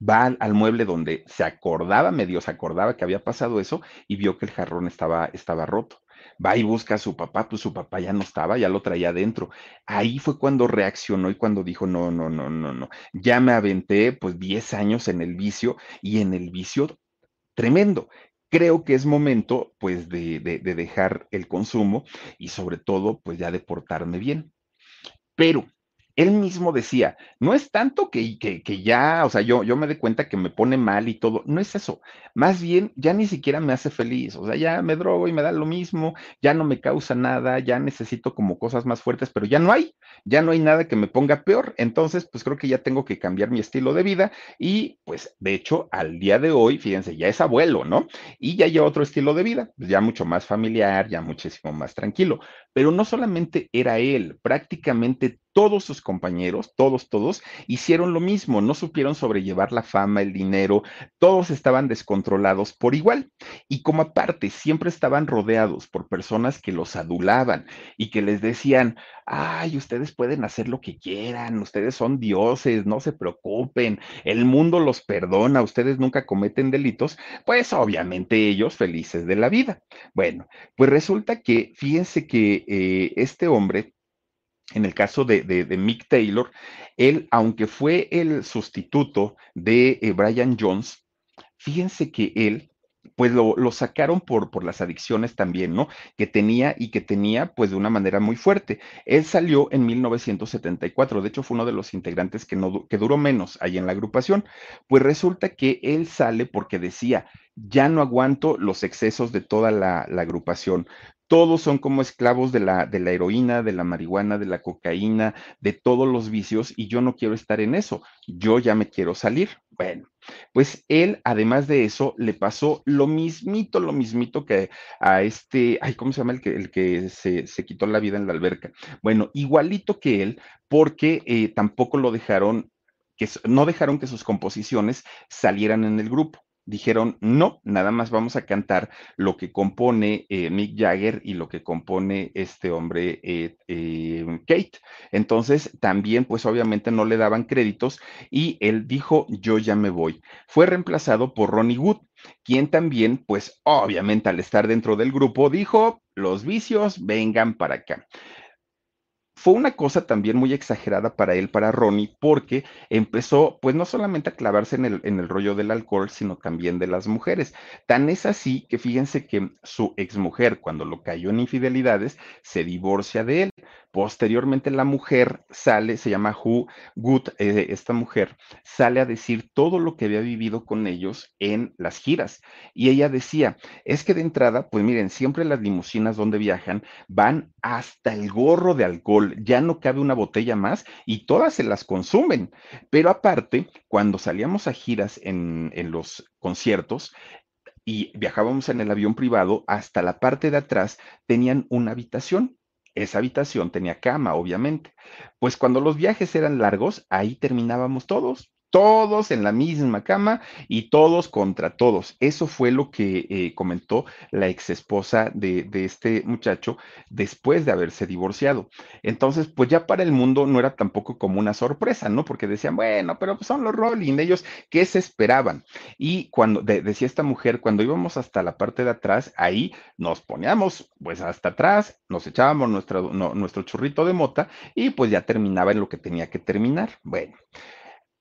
va al, mueble donde se acordaba, medio se acordaba que había pasado eso y vio que el jarrón estaba, estaba roto. Va y busca a su papá, pues su papá ya no estaba, ya lo traía adentro. Ahí fue cuando reaccionó y cuando dijo, no, no, no, no, no, ya me aventé pues 10 años en el vicio y en el vicio tremendo. Creo que es momento pues de, de, de dejar el consumo y sobre todo pues ya de portarme bien. Pero él mismo decía, no es tanto que, que, ya, o sea, yo, yo me doy cuenta que me pone mal y todo, no es eso, más bien ya ni siquiera me hace feliz, o sea, ya me drogo y me da lo mismo, ya no me causa nada, ya necesito como cosas más fuertes, pero ya no hay, ya no hay nada que me ponga peor, entonces pues creo que ya tengo que cambiar mi estilo de vida y pues de hecho al día de hoy, fíjense, ya es abuelo, ¿no? Y ya lleva otro estilo de vida, pues, ya mucho más familiar, ya muchísimo más tranquilo, pero no solamente era él, prácticamente todos sus compañeros, todos, todos, hicieron lo mismo, no supieron sobrellevar la fama, el dinero, todos estaban descontrolados por igual. Y como aparte, siempre estaban rodeados por personas que los adulaban y que les decían, ay, ustedes pueden hacer lo que quieran, ustedes son dioses, no se preocupen, el mundo los perdona, ustedes nunca cometen delitos, pues obviamente ellos felices de la vida. Bueno, pues resulta que, fíjense que eh, este hombre en el caso de, Mick Taylor, él, aunque fue el sustituto de eh, Brian Jones, fíjense que él pues lo, lo sacaron por, por, las adicciones también, ¿no? Que tenía y que tenía pues de una manera muy fuerte. Él salió en 1974, de hecho fue uno de los integrantes que, no, que duró menos ahí en la agrupación, pues resulta que él sale porque decía, ya no aguanto los excesos de toda la agrupación, todos son como esclavos de la, de la heroína, de la marihuana, de la cocaína, de todos los vicios y yo no quiero estar en eso, yo ya me quiero salir. Bueno, pues él, además de eso, le pasó lo mismito, lo mismito que a este, ay, ¿cómo se llama el que, el que se, se quitó la vida en la alberca? Bueno, igualito que él, porque eh, tampoco lo dejaron, que no dejaron que sus composiciones salieran en el grupo dijeron, no, nada más vamos a cantar lo que compone eh, Mick Jagger y lo que compone este hombre eh, eh, Kate. Entonces, también, pues obviamente no le daban créditos y él dijo, yo ya me voy. Fue reemplazado por Ronnie Wood, quien también, pues obviamente al estar dentro del grupo, dijo, los vicios vengan para acá fue una cosa también muy exagerada para él, para Ronnie, porque empezó, pues no solamente a clavarse en el, en el rollo del alcohol, sino también de las mujeres. Tan es así que fíjense que su exmujer, cuando lo cayó en infidelidades, se divorcia de él. Posteriormente la mujer sale, se llama Hu Gut, eh, esta mujer sale a decir todo lo que había vivido con ellos en las giras. Y ella decía, es que de entrada, pues miren, siempre las limusinas donde viajan van hasta el gorro de alcohol, ya no cabe una botella más y todas se las consumen. Pero aparte, cuando salíamos a giras en, en los conciertos, y viajábamos en el avión privado, hasta la parte de atrás tenían una habitación esa habitación tenía cama, obviamente. Pues cuando los viajes eran largos, ahí terminábamos todos todos en la misma cama y todos contra todos. Eso fue lo que eh, comentó la ex esposa de, este muchacho después de haberse divorciado. Entonces, pues ya para el mundo no era tampoco como una sorpresa, ¿no? Porque decían, bueno, pero son los Rolling, ellos, ¿qué se esperaban? Y cuando, de, decía esta mujer, cuando íbamos hasta la parte de atrás, ahí nos poníamos pues hasta atrás, nos echábamos nuestro churrito de mota y pues ya terminaba en lo que tenía que terminar. Bueno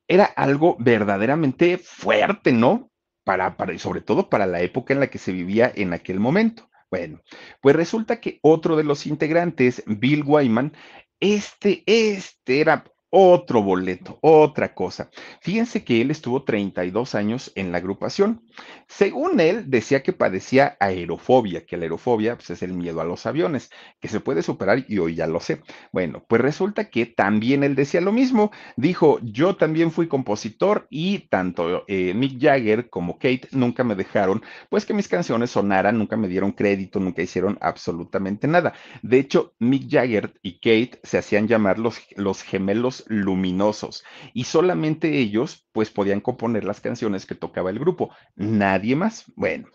era algo verdaderamente fuerte, ¿no? Para, para, sobre todo para la época en la que se vivía en aquel momento. Bueno, pues resulta que otro de los integrantes, Bill Wyman, este, este era otro boleto, otra cosa. Fíjense que él estuvo 32 años en la agrupación. Según él, decía que padecía aerofobia, que la aerofobia pues, es el miedo a los aviones, que se puede superar y hoy ya lo sé. Bueno, pues resulta que también él decía lo mismo. Dijo, yo también fui compositor y tanto eh, Mick Jagger como Kate nunca me dejaron, pues que mis canciones sonaran, nunca me dieron crédito, nunca hicieron absolutamente nada. De hecho, Mick Jagger y Kate se hacían llamar los, los gemelos luminosos y solamente ellos pues podían componer las canciones que tocaba el grupo, nadie más. Bueno,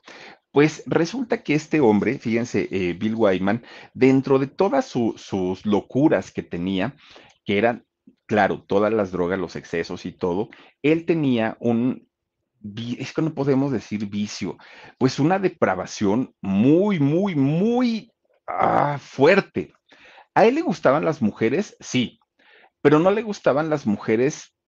pues resulta que este hombre, fíjense, eh, Bill Wyman, dentro de todas sus locuras que tenía, que eran, claro, todas las drogas, los excesos y todo, él tenía un, es que no podemos decir vicio, pues una depravación muy, muy, muy ah, fuerte. ¿A él le gustaban las mujeres? Sí, pero no le gustaban las mujeres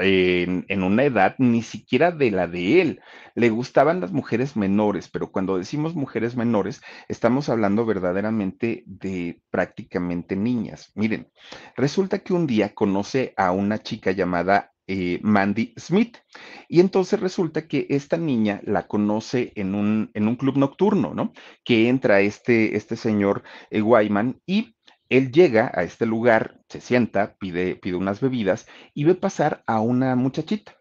en, una edad ni siquiera de la de él. Le gustaban las mujeres menores, pero cuando decimos mujeres menores, estamos hablando verdaderamente de prácticamente niñas. Miren, resulta que un día conoce a una chica llamada eh, Mandy Smith. Y entonces resulta que esta niña la conoce en un, en un club nocturno, ¿no? Que entra este, este señor eh, y él llega a este lugar, se sienta, pide, pide unas bebidas y ve pasar a una muchachita.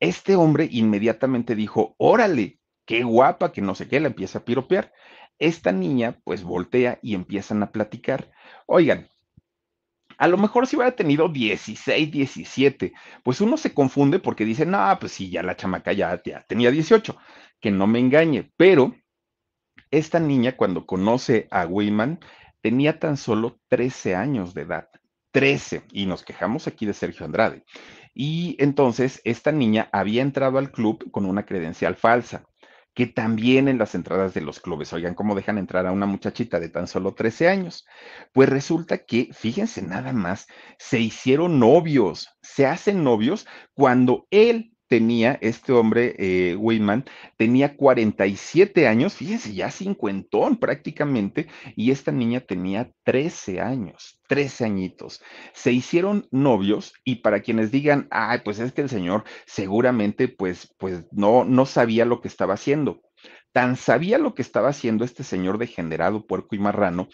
Este hombre inmediatamente dijo, órale, qué guapa, que no sé qué, la empieza a piropear. Esta niña pues voltea y empiezan a platicar. Oigan, A lo mejor si hubiera tenido 16, 17, pues uno se confunde porque dice, no, pues sí, ya la chamaca ya, tenía 18, que no me engañe, pero esta niña cuando conoce a Weyman tenía tan solo 13 años de edad. 13, y nos quejamos aquí de Sergio Andrade. Y entonces esta niña había entrado al club con una credencial falsa, que también en las entradas de los clubes, oigan, ¿cómo dejan entrar a una muchachita de tan solo 13 años? Pues resulta que, fíjense nada más, se hicieron novios, se hacen novios cuando él tenía, este hombre, eh, tenía 47 años, fíjense, ya cincuentón prácticamente, y esta niña tenía 13 años, 13 añitos. Se hicieron novios y para quienes digan, ay, pues es que el señor seguramente pues, pues no, no sabía lo que estaba haciendo. Tan sabía lo que estaba haciendo este señor degenerado, puerco y marrano,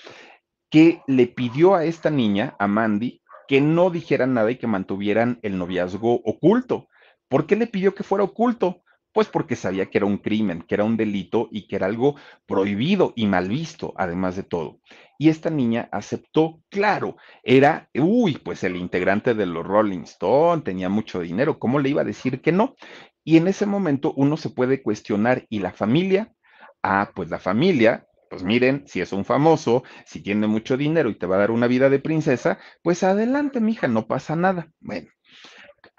que le pidió a esta niña, a Mandy, que no dijeran nada y que mantuvieran el noviazgo oculto. ¿Por qué le pidió que fuera oculto? Pues porque sabía que era un crimen, que era un delito y que era algo prohibido y mal visto, además de todo. Y esta niña aceptó, claro, era, uy, pues el integrante de los Rolling Stone, tenía mucho dinero, ¿cómo le iba a decir que no? Y en ese momento uno se puede cuestionar, ¿y la familia? Ah, pues la familia pues miren, si es un famoso, si tiene mucho dinero y te va a dar una vida de princesa, pues adelante, mija, no pasa nada. Bueno,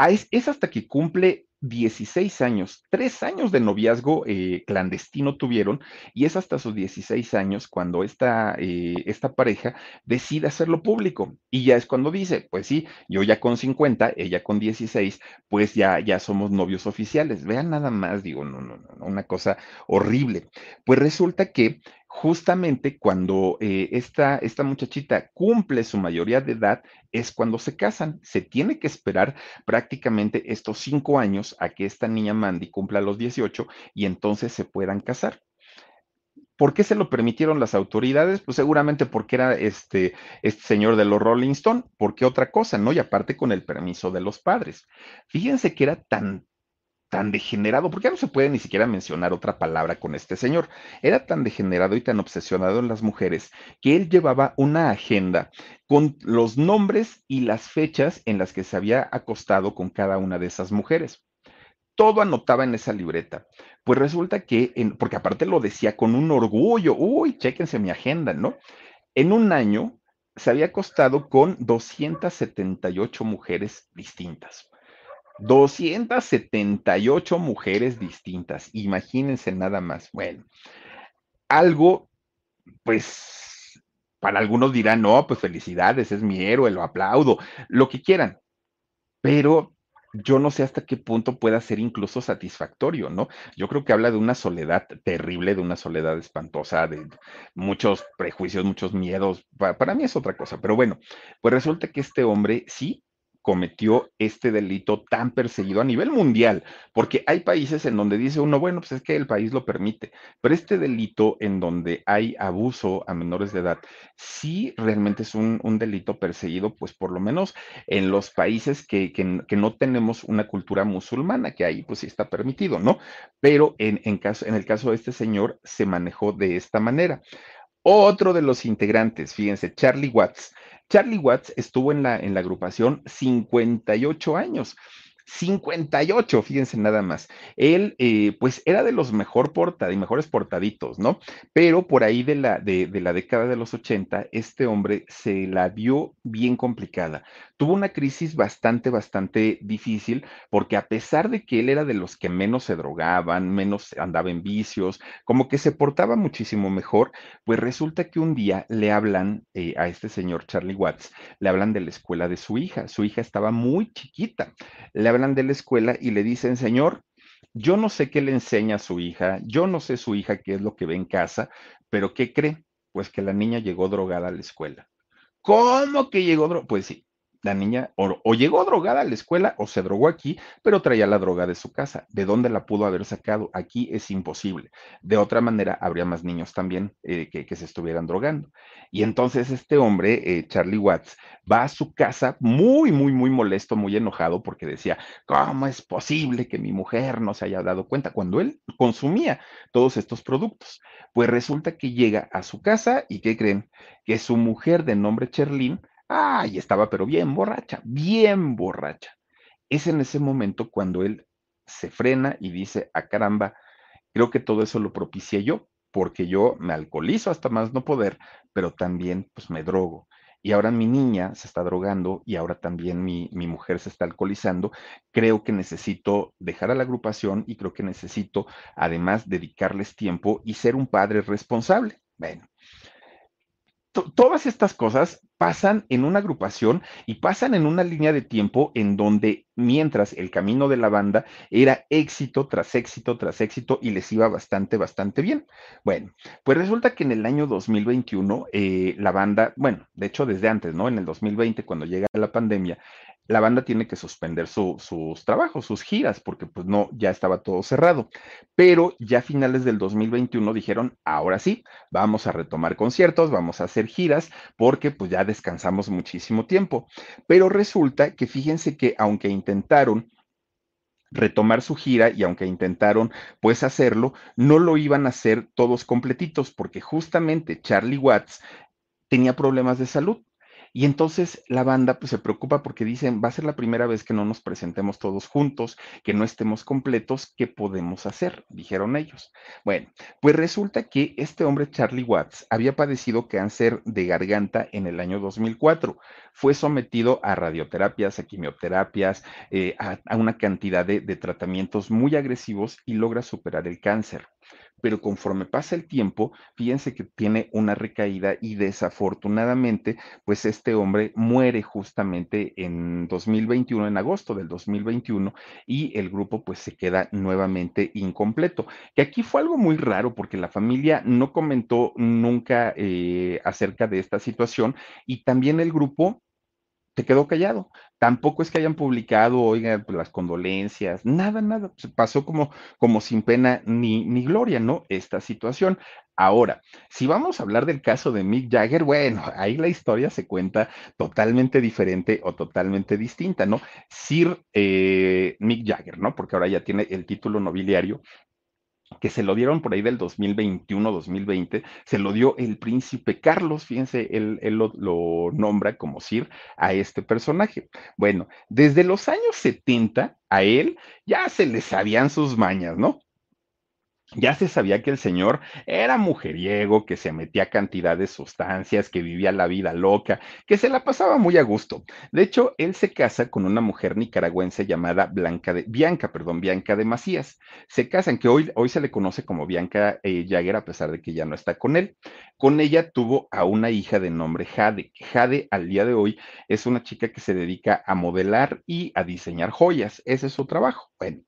es, hasta que cumple 16 años, tres años de noviazgo eh, clandestino tuvieron y es hasta sus 16 años cuando esta, eh, esta pareja decide hacerlo público y ya es cuando dice, pues sí, yo ya con 50, ella con 16, pues ya, ya somos novios oficiales. Vean nada más, digo, no, no, no, una cosa horrible. Pues resulta que justamente cuando eh, esta, esta muchachita cumple su mayoría de edad, es cuando se casan. Se tiene que esperar prácticamente estos cinco años a que esta niña Mandy cumpla los 18 y entonces se puedan casar. ¿Por qué se lo permitieron las autoridades? Pues seguramente porque era este, este señor de los Rolling Stone, porque otra cosa, ¿no? Y aparte con el permiso de los padres. Fíjense que era tan, tan degenerado, porque no se puede ni siquiera mencionar otra palabra con este señor. Era tan degenerado y tan obsesionado en las mujeres que él llevaba una agenda con los nombres y las fechas en las que se había acostado con cada una de esas mujeres. Todo anotaba en esa libreta. Pues resulta que, porque aparte lo decía con un orgullo, uy, chéquense mi agenda, ¿no? En un año se había acostado con 278 mujeres distintas. 278 mujeres distintas, imagínense nada más. Bueno, algo, pues, para algunos dirán, no, pues felicidades, es mi héroe, lo aplaudo, lo que quieran, pero yo no sé hasta qué punto pueda ser incluso satisfactorio, ¿no? Yo creo que habla de una soledad terrible, de una soledad espantosa, de muchos prejuicios, muchos miedos. Para, mí es otra cosa, pero bueno, pues resulta que este hombre sí cometió este delito tan perseguido a nivel mundial, porque hay países en donde dice uno, bueno, pues es que el país lo permite, pero este delito en donde hay abuso a menores de edad, sí realmente es un, delito perseguido, pues por lo menos en los países que, no tenemos una cultura musulmana, que ahí pues sí está permitido, ¿no? Pero en, en, caso, en el caso de este señor se manejó de esta manera. Otro de los integrantes, fíjense, Charlie Watts, Charlie Watts estuvo en la, en la agrupación 58 años. 58, fíjense nada más. Él, eh, pues, era de los mejor porta, y mejores portaditos, ¿no? Pero por ahí de la, de, de la década de los 80, este hombre se la vio bien complicada. Tuvo una crisis bastante, bastante difícil, porque a pesar de que él era de los que menos se drogaban, menos andaba en vicios, como que se portaba muchísimo mejor, pues resulta que un día le hablan eh, a este señor Charlie Watts, le hablan de la escuela de su hija. Su hija estaba muy chiquita. Le de la escuela y le dicen, señor, yo no sé qué le enseña a su hija, yo no sé su hija qué es lo que ve en casa, pero ¿qué cree? Pues que la niña llegó drogada a la escuela. ¿Cómo que llegó drogada? Pues sí, la niña o, llegó drogada a la escuela o se drogó aquí, pero traía la droga de su casa. ¿De dónde la pudo haber sacado? Aquí es imposible. De otra manera, habría más niños también eh, que, se estuvieran drogando. Y entonces este hombre, eh, Charlie Watts, va a su casa muy, muy, muy molesto, muy enojado, porque decía, ¿cómo es posible que mi mujer no se haya dado cuenta cuando él consumía todos estos productos? Pues resulta que llega a su casa y ¿qué creen? Que su mujer de nombre Cherlin Ah, y estaba pero bien borracha, bien borracha. Es en ese momento cuando él se frena y dice, ah, caramba, creo que todo eso lo propicié yo, porque yo me alcoholizo hasta más no poder, pero también pues me drogo. Y ahora mi niña se está drogando y ahora también mi, mi mujer se está alcoholizando. Creo que necesito dejar a la agrupación y creo que necesito además dedicarles tiempo y ser un padre responsable. Bueno, todas estas cosas pasan en una agrupación y pasan en una línea de tiempo en donde mientras el camino de la banda era éxito tras éxito tras éxito y les iba bastante, bastante bien. Bueno, pues resulta que en el año 2021 eh, la banda, bueno, de hecho desde antes, ¿no? En el 2020, cuando llega la pandemia, la banda tiene que suspender sus trabajos, sus giras, porque pues no, ya estaba todo cerrado. Pero ya a finales del 2021 dijeron, ahora sí, vamos a retomar conciertos, vamos a hacer giras, porque pues ya descansamos muchísimo tiempo. Pero resulta que fíjense que aunque intentaron retomar su gira y aunque intentaron pues hacerlo, no lo iban a hacer todos completitos porque justamente Charlie Watts tenía problemas de salud. Y entonces la banda pues se preocupa porque dicen, va a ser la primera vez que no nos presentemos todos juntos, que no estemos completos, ¿qué podemos hacer? Dijeron ellos. Bueno, pues resulta que este hombre Charlie Watts había padecido cáncer de garganta en el año 2004. Fue sometido a radioterapias, a quimioterapias, eh, a, una cantidad de tratamientos muy agresivos y logra superar el cáncer pero conforme pasa el tiempo, fíjense que tiene una recaída y desafortunadamente, pues este hombre muere justamente en 2021, en agosto del 2021, y el grupo pues se queda nuevamente incompleto. Que aquí fue algo muy raro porque la familia no comentó nunca eh, acerca de esta situación y también el grupo se quedó callado. Tampoco es que hayan publicado, oigan, pues, las condolencias, nada, nada. Pasó como, como sin pena ni, ni gloria, ¿no? Esta situación. Ahora, si vamos a hablar del caso de Mick Jagger, bueno, ahí la historia se cuenta totalmente diferente o totalmente distinta, ¿no? Sir eh, Mick Jagger, ¿no? Porque ahora ya tiene el título nobiliario que se lo dieron por ahí del 2021-2020, se lo dio el príncipe Carlos, fíjense, él, lo, lo, nombra como Sir a este personaje. Bueno, desde los años 70 a él ya se le sabían sus mañas, ¿no? Ya se sabía que el señor era mujeriego, que se metía cantidad de sustancias, que vivía la vida loca, que se la pasaba muy a gusto. De hecho, él se casa con una mujer nicaragüense llamada Blanca de, Bianca, perdón, Bianca de Macías. Se casan, que hoy, hoy se le conoce como Bianca eh, Jagger, a pesar de que ya no está con él. Con ella tuvo a una hija de nombre Jade, Jade al día de hoy es una chica que se dedica a modelar y a diseñar joyas. Ese es su trabajo. Bueno,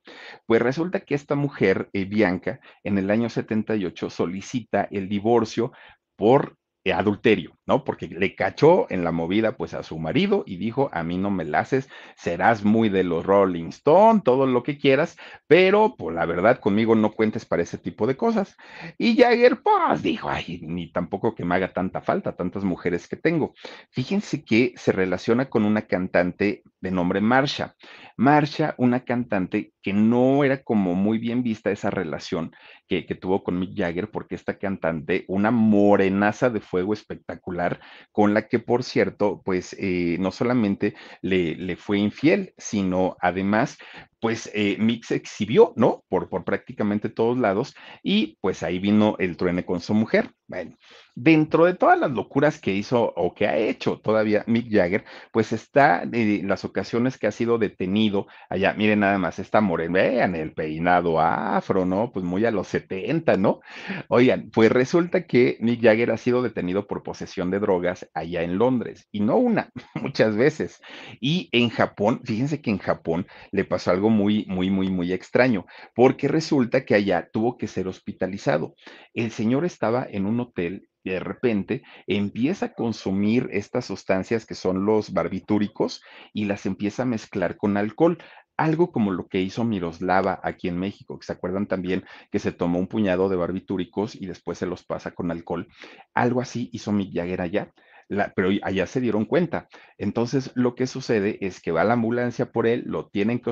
pues resulta que esta mujer, eh, Bianca, en el año 78 solicita el divorcio por adulterio, ¿no? Porque le cachó en la movida pues a su marido y dijo, a mí no me la haces, serás muy de los Rolling Stone, todo lo que quieras, pero pues la verdad conmigo no cuentes para ese tipo de cosas. Y Jagger pues dijo, ay, ni tampoco que me haga tanta falta, tantas mujeres que tengo. Fíjense que se relaciona con una cantante de nombre Marsha. Marsha, una cantante que no era como muy bien vista esa relación que, que tuvo con Mick Jagger, porque esta cantante, una morenaza de fuego espectacular, con la que, por cierto, pues eh, no solamente le, le, fue infiel, sino además, pues eh, Mix exhibió, ¿no? Por, por prácticamente todos lados, y pues ahí vino el truene con su mujer. Bueno, dentro de todas las locuras que hizo o que ha hecho todavía Mick Jagger, pues está de las ocasiones que ha sido detenido allá, miren nada más, está moreno, vean el peinado afro, ¿no? Pues muy a los 70, ¿no? Oigan, pues resulta que Mick Jagger ha sido detenido por posesión de drogas allá en Londres, y no una, muchas veces. Y en Japón, fíjense que en Japón le pasó algo muy, muy, muy, muy extraño, porque resulta que allá tuvo que ser hospitalizado. El señor estaba en un hotel de repente empieza a consumir estas sustancias que son los barbitúricos y las empieza a mezclar con alcohol. Algo como lo que hizo Miroslava aquí en México, que se acuerdan también que se tomó un puñado de barbitúricos y después se los pasa con alcohol. Algo así hizo Mick Jagger allá pero allá se dieron cuenta. Entonces, lo que sucede es que va la ambulancia por él, lo tienen que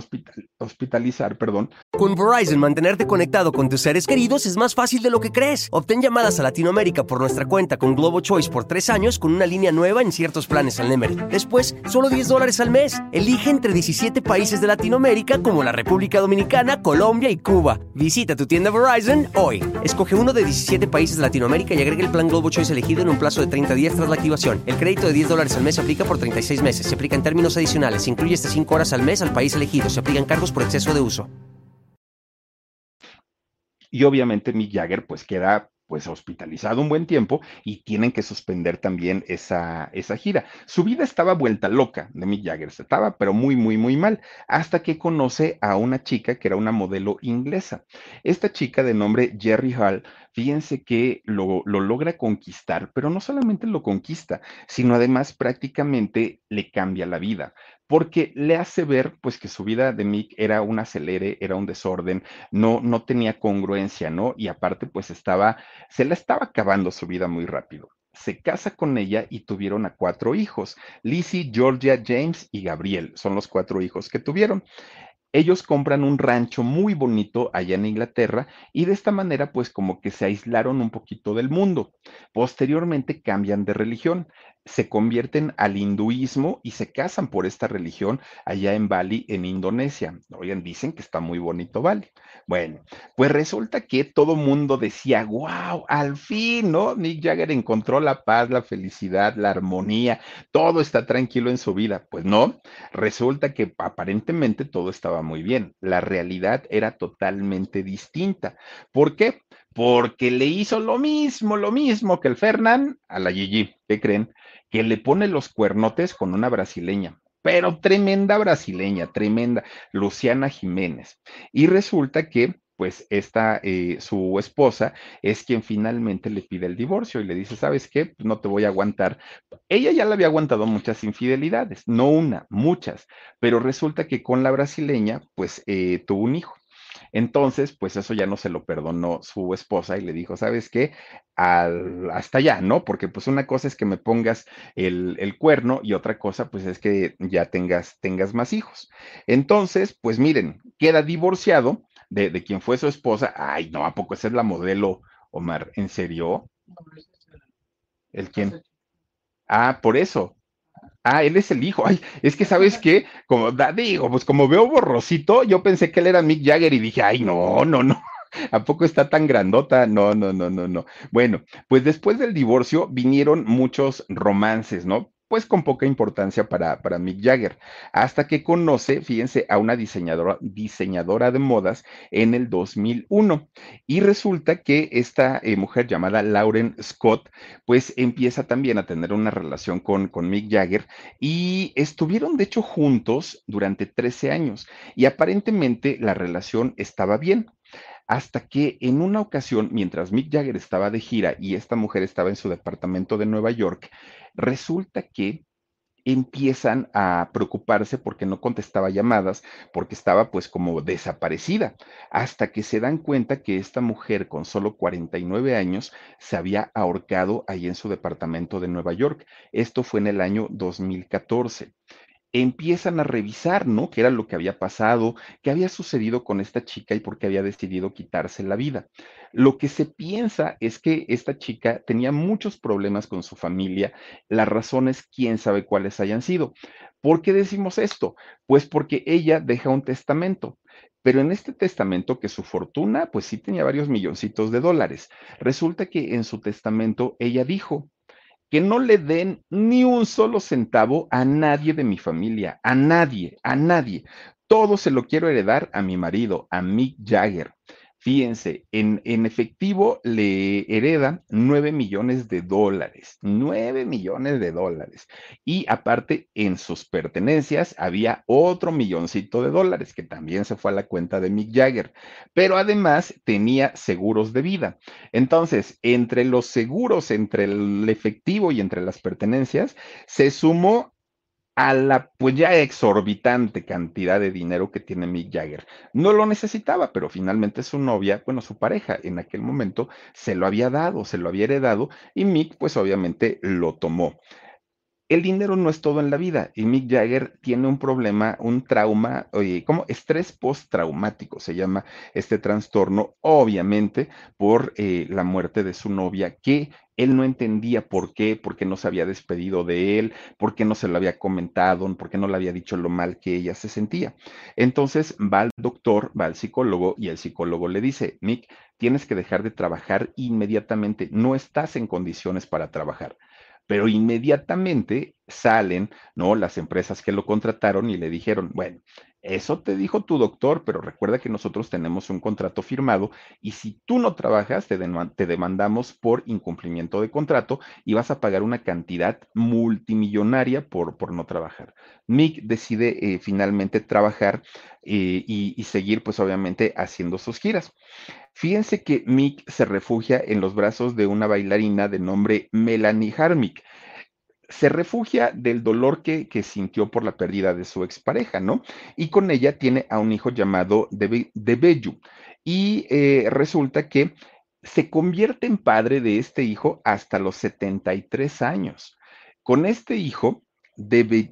hospitalizar, perdón. Con Verizon, mantenerte conectado con tus seres queridos es más fácil de lo que crees. Obtén llamadas a Latinoamérica por nuestra cuenta con Globo Choice por tres años con una línea nueva en ciertos planes al Nemery. Después, solo 10 dólares al mes. Elige entre 17 países de Latinoamérica como la República Dominicana, Colombia y Cuba. Visita tu tienda Verizon hoy. Escoge uno de 17 países de Latinoamérica y agrega el plan Globo Choice elegido en un plazo de 30 días tras la activación. El crédito de 10 dólares al mes se aplica por 36 meses. Se aplica en términos adicionales. Se incluye hasta 5 horas al mes al país elegido. Se aplican cargos por exceso de uso. Y obviamente Mick Jagger pues queda pues hospitalizado un buen tiempo y tienen que suspender también esa, esa gira. Su vida estaba vuelta loca de Mick Jagger, estaba pero muy, muy, muy mal, hasta que conoce a una chica que era una modelo inglesa. Esta chica de nombre Jerry Hall, fíjense que lo, lo logra conquistar, pero no solamente lo conquista, sino además prácticamente le cambia la vida porque le hace ver pues que su vida de Mick era un acelere, era un desorden, no, no tenía congruencia, ¿no? Y aparte pues estaba, se la estaba acabando su vida muy rápido. Se casa con ella y tuvieron a cuatro hijos, Lizzie, Georgia, James y Gabriel, son los cuatro hijos que tuvieron ellos compran un rancho muy bonito allá en Inglaterra y de esta manera pues como que se aislaron un poquito del mundo. Posteriormente cambian de religión se convierten al hinduismo y se casan por esta religión allá en Bali, en Indonesia. Oigan, dicen que está muy bonito Bali. Bueno, pues resulta que todo mundo decía, wow, al fin, ¿no? Nick Jagger encontró la paz, la felicidad, la armonía, todo está tranquilo en su vida. Pues no, resulta que aparentemente todo estaba muy bien. La realidad era totalmente distinta. ¿Por qué? Porque le hizo lo mismo, lo mismo que el Fernán a la Gigi. ¿Qué creen? que le pone los cuernotes con una brasileña, pero tremenda brasileña, tremenda, Luciana Jiménez. Y resulta que pues esta, eh, su esposa es quien finalmente le pide el divorcio y le dice, ¿sabes qué? Pues no te voy a aguantar. Ella ya le había aguantado muchas infidelidades, no una, muchas, pero resulta que con la brasileña, pues eh, tuvo un hijo. Entonces, pues eso ya no se lo perdonó su esposa y le dijo, ¿sabes qué? hasta allá, ¿no? Porque pues una cosa es que me pongas el, cuerno y otra cosa pues es que ya tengas, tengas más hijos. Entonces, pues miren, queda divorciado de, de quien fue su esposa. Ay, no, ¿a poco esa es la modelo, Omar? ¿En serio? ¿El quién? Ah, por eso. Ah, él es el hijo. Ay, es que sabes qué, como digo, pues como veo borrosito, yo pensé que él era Mick Jagger y dije, ay, no, no, no. ¿A poco está tan grandota? No, no, no, no, no. Bueno, pues después del divorcio vinieron muchos romances, ¿no? Pues con poca importancia para, para Mick Jagger, hasta que conoce, fíjense, a una diseñadora, diseñadora de modas en el 2001. Y resulta que esta eh, mujer llamada Lauren Scott, pues empieza también a tener una relación con, con Mick Jagger. Y estuvieron de hecho juntos durante 13 años. Y aparentemente la relación estaba bien hasta que en una ocasión, mientras Mick Jagger estaba de gira y esta mujer estaba en su departamento de Nueva York, resulta que empiezan a preocuparse porque no contestaba llamadas, porque estaba pues como desaparecida, hasta que se dan cuenta que esta mujer con solo 49 años se había ahorcado ahí en su departamento de Nueva York. Esto fue en el año 2014 empiezan a revisar, ¿no? ¿Qué era lo que había pasado? ¿Qué había sucedido con esta chica y por qué había decidido quitarse la vida? Lo que se piensa es que esta chica tenía muchos problemas con su familia. Las razones, quién sabe cuáles hayan sido. ¿Por qué decimos esto? Pues porque ella deja un testamento. Pero en este testamento, que su fortuna, pues sí tenía varios milloncitos de dólares, resulta que en su testamento ella dijo, que no le den ni un solo centavo a nadie de mi familia, a nadie, a nadie. Todo se lo quiero heredar a mi marido, a Mick Jagger. Fíjense, en, en, efectivo le hereda 9 millones de dólares, 9 millones de dólares. Y aparte, en sus pertenencias había otro milloncito de dólares que también se fue a la cuenta de Mick Jagger. Pero además tenía seguros de vida. Entonces, entre los seguros, entre el efectivo y entre las pertenencias, se sumó a la pues ya exorbitante cantidad de dinero que tiene Mick Jagger. No lo necesitaba, pero finalmente su novia, bueno, su pareja en aquel momento se lo había dado, se lo había heredado y Mick pues obviamente lo tomó. El dinero no es todo en la vida y Mick Jagger tiene un problema, un trauma, oye, como estrés postraumático se llama este trastorno, obviamente por eh, la muerte de su novia, que él no entendía por qué, por qué no se había despedido de él, por qué no se lo había comentado, por qué no le había dicho lo mal que ella se sentía. Entonces va al doctor, va al psicólogo y el psicólogo le dice, Mick, tienes que dejar de trabajar inmediatamente, no estás en condiciones para trabajar pero inmediatamente salen, ¿no? Las empresas que lo contrataron y le dijeron, bueno, eso te dijo tu doctor, pero recuerda que nosotros tenemos un contrato firmado y si tú no trabajas, te, demandamos por incumplimiento de contrato y vas a pagar una cantidad multimillonaria por, por no trabajar. Mick decide eh, finalmente trabajar eh, y, y seguir, pues obviamente, haciendo sus giras. Fíjense que Mick se refugia en los brazos de una bailarina de nombre Melanie Harmick. Se refugia del dolor que, sintió por la pérdida de su expareja, ¿no? Y con ella tiene a un hijo llamado Debeyu. Y eh, resulta que se convierte en padre de este hijo hasta los 73 años. Con este hijo, Debe,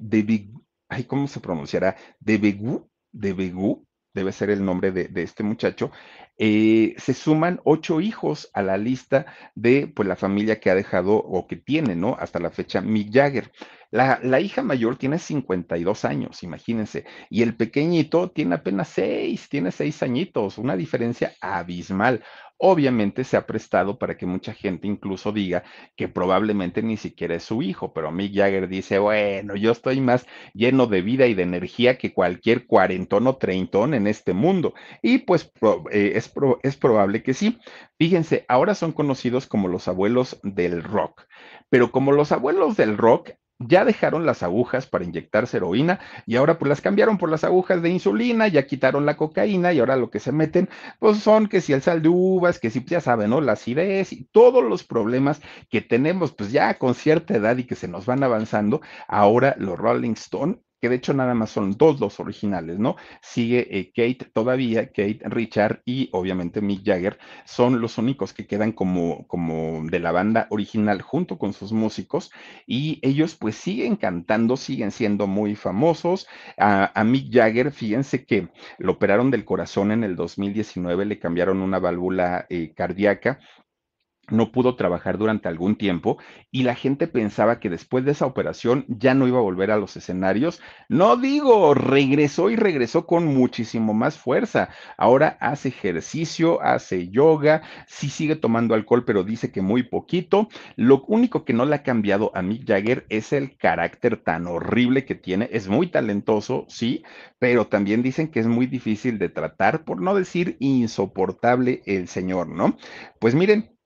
ay, ¿cómo se pronunciará? Debegu, Debegu, debe ser el nombre de, este muchacho, eh, se suman ocho hijos a la lista de pues, la familia que ha dejado o que tiene, ¿no? Hasta la fecha Mick Jagger. La, la, hija mayor tiene 52 años, imagínense, y el pequeñito tiene apenas seis, tiene seis añitos, una diferencia abismal obviamente se ha prestado para que mucha gente incluso diga que probablemente ni siquiera es su hijo, pero Mick Jagger dice, bueno, yo estoy más lleno de vida y de energía que cualquier cuarentón o treintón en este mundo. Y pues eh, es, es probable que sí. Fíjense, ahora son conocidos como los abuelos del rock, pero como los abuelos del rock, ya dejaron las agujas para inyectarse heroína y ahora pues las cambiaron por las agujas de insulina, ya quitaron la cocaína y ahora lo que se meten pues son que si el sal de uvas, que si ya saben, ¿no? La acidez y todos los problemas que tenemos pues ya con cierta edad y que se nos van avanzando, ahora los Rolling Stone que de hecho nada más son dos los originales, ¿no? Sigue eh, Kate todavía, Kate, Richard y obviamente Mick Jagger, son los únicos que quedan como, como de la banda original junto con sus músicos y ellos pues siguen cantando, siguen siendo muy famosos. A, Mick Jagger, fíjense que lo operaron del corazón en el 2019, le cambiaron una válvula eh, cardíaca no pudo trabajar durante algún tiempo y la gente pensaba que después de esa operación ya no iba a volver a los escenarios. No digo, regresó y regresó con muchísimo más fuerza. Ahora hace ejercicio, hace yoga, sí sigue tomando alcohol, pero dice que muy poquito. Lo único que no le ha cambiado a Mick Jagger es el carácter tan horrible que tiene. Es muy talentoso, sí, pero también dicen que es muy difícil de tratar, por no decir insoportable el señor, ¿no? Pues miren,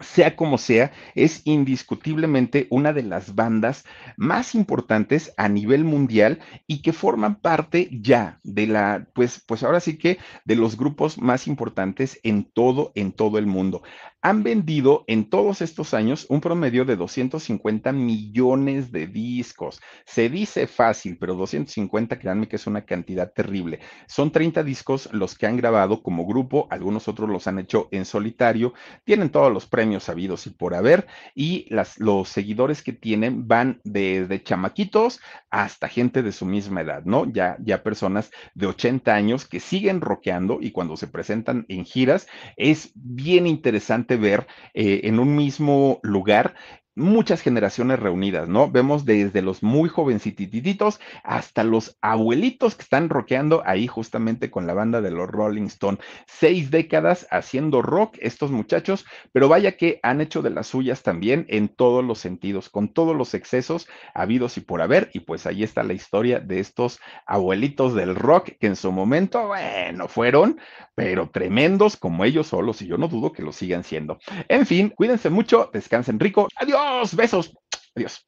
sea como sea, es indiscutiblemente una de las bandas más importantes a nivel mundial y que forman parte ya de la, pues, pues ahora sí que de los grupos más importantes en todo, en todo el mundo han vendido en todos estos años un promedio de 250 millones de discos. Se dice fácil, pero 250, créanme que es una cantidad terrible. Son 30 discos los que han grabado como grupo, algunos otros los han hecho en solitario, tienen todos los premios habidos y por haber, y los seguidores que tienen van desde chamaquitos hasta gente de su misma edad, ¿no? Ya, ya personas de 80 años que siguen rockeando y cuando se presentan en giras es bien interesante ver eh, en un mismo lugar muchas generaciones reunidas, ¿no? Vemos desde los muy jovencititos hasta los abuelitos que están rockeando ahí justamente con la banda de los Rolling Stone. Seis décadas haciendo rock estos muchachos, pero vaya que han hecho de las suyas también en todos los sentidos, con todos los excesos habidos y por haber. Y pues ahí está la historia de estos abuelitos del rock que en su momento, bueno, fueron, pero tremendos como ellos solos y yo no dudo que lo sigan siendo. En fin, cuídense mucho, descansen rico. Adiós besos. Adiós.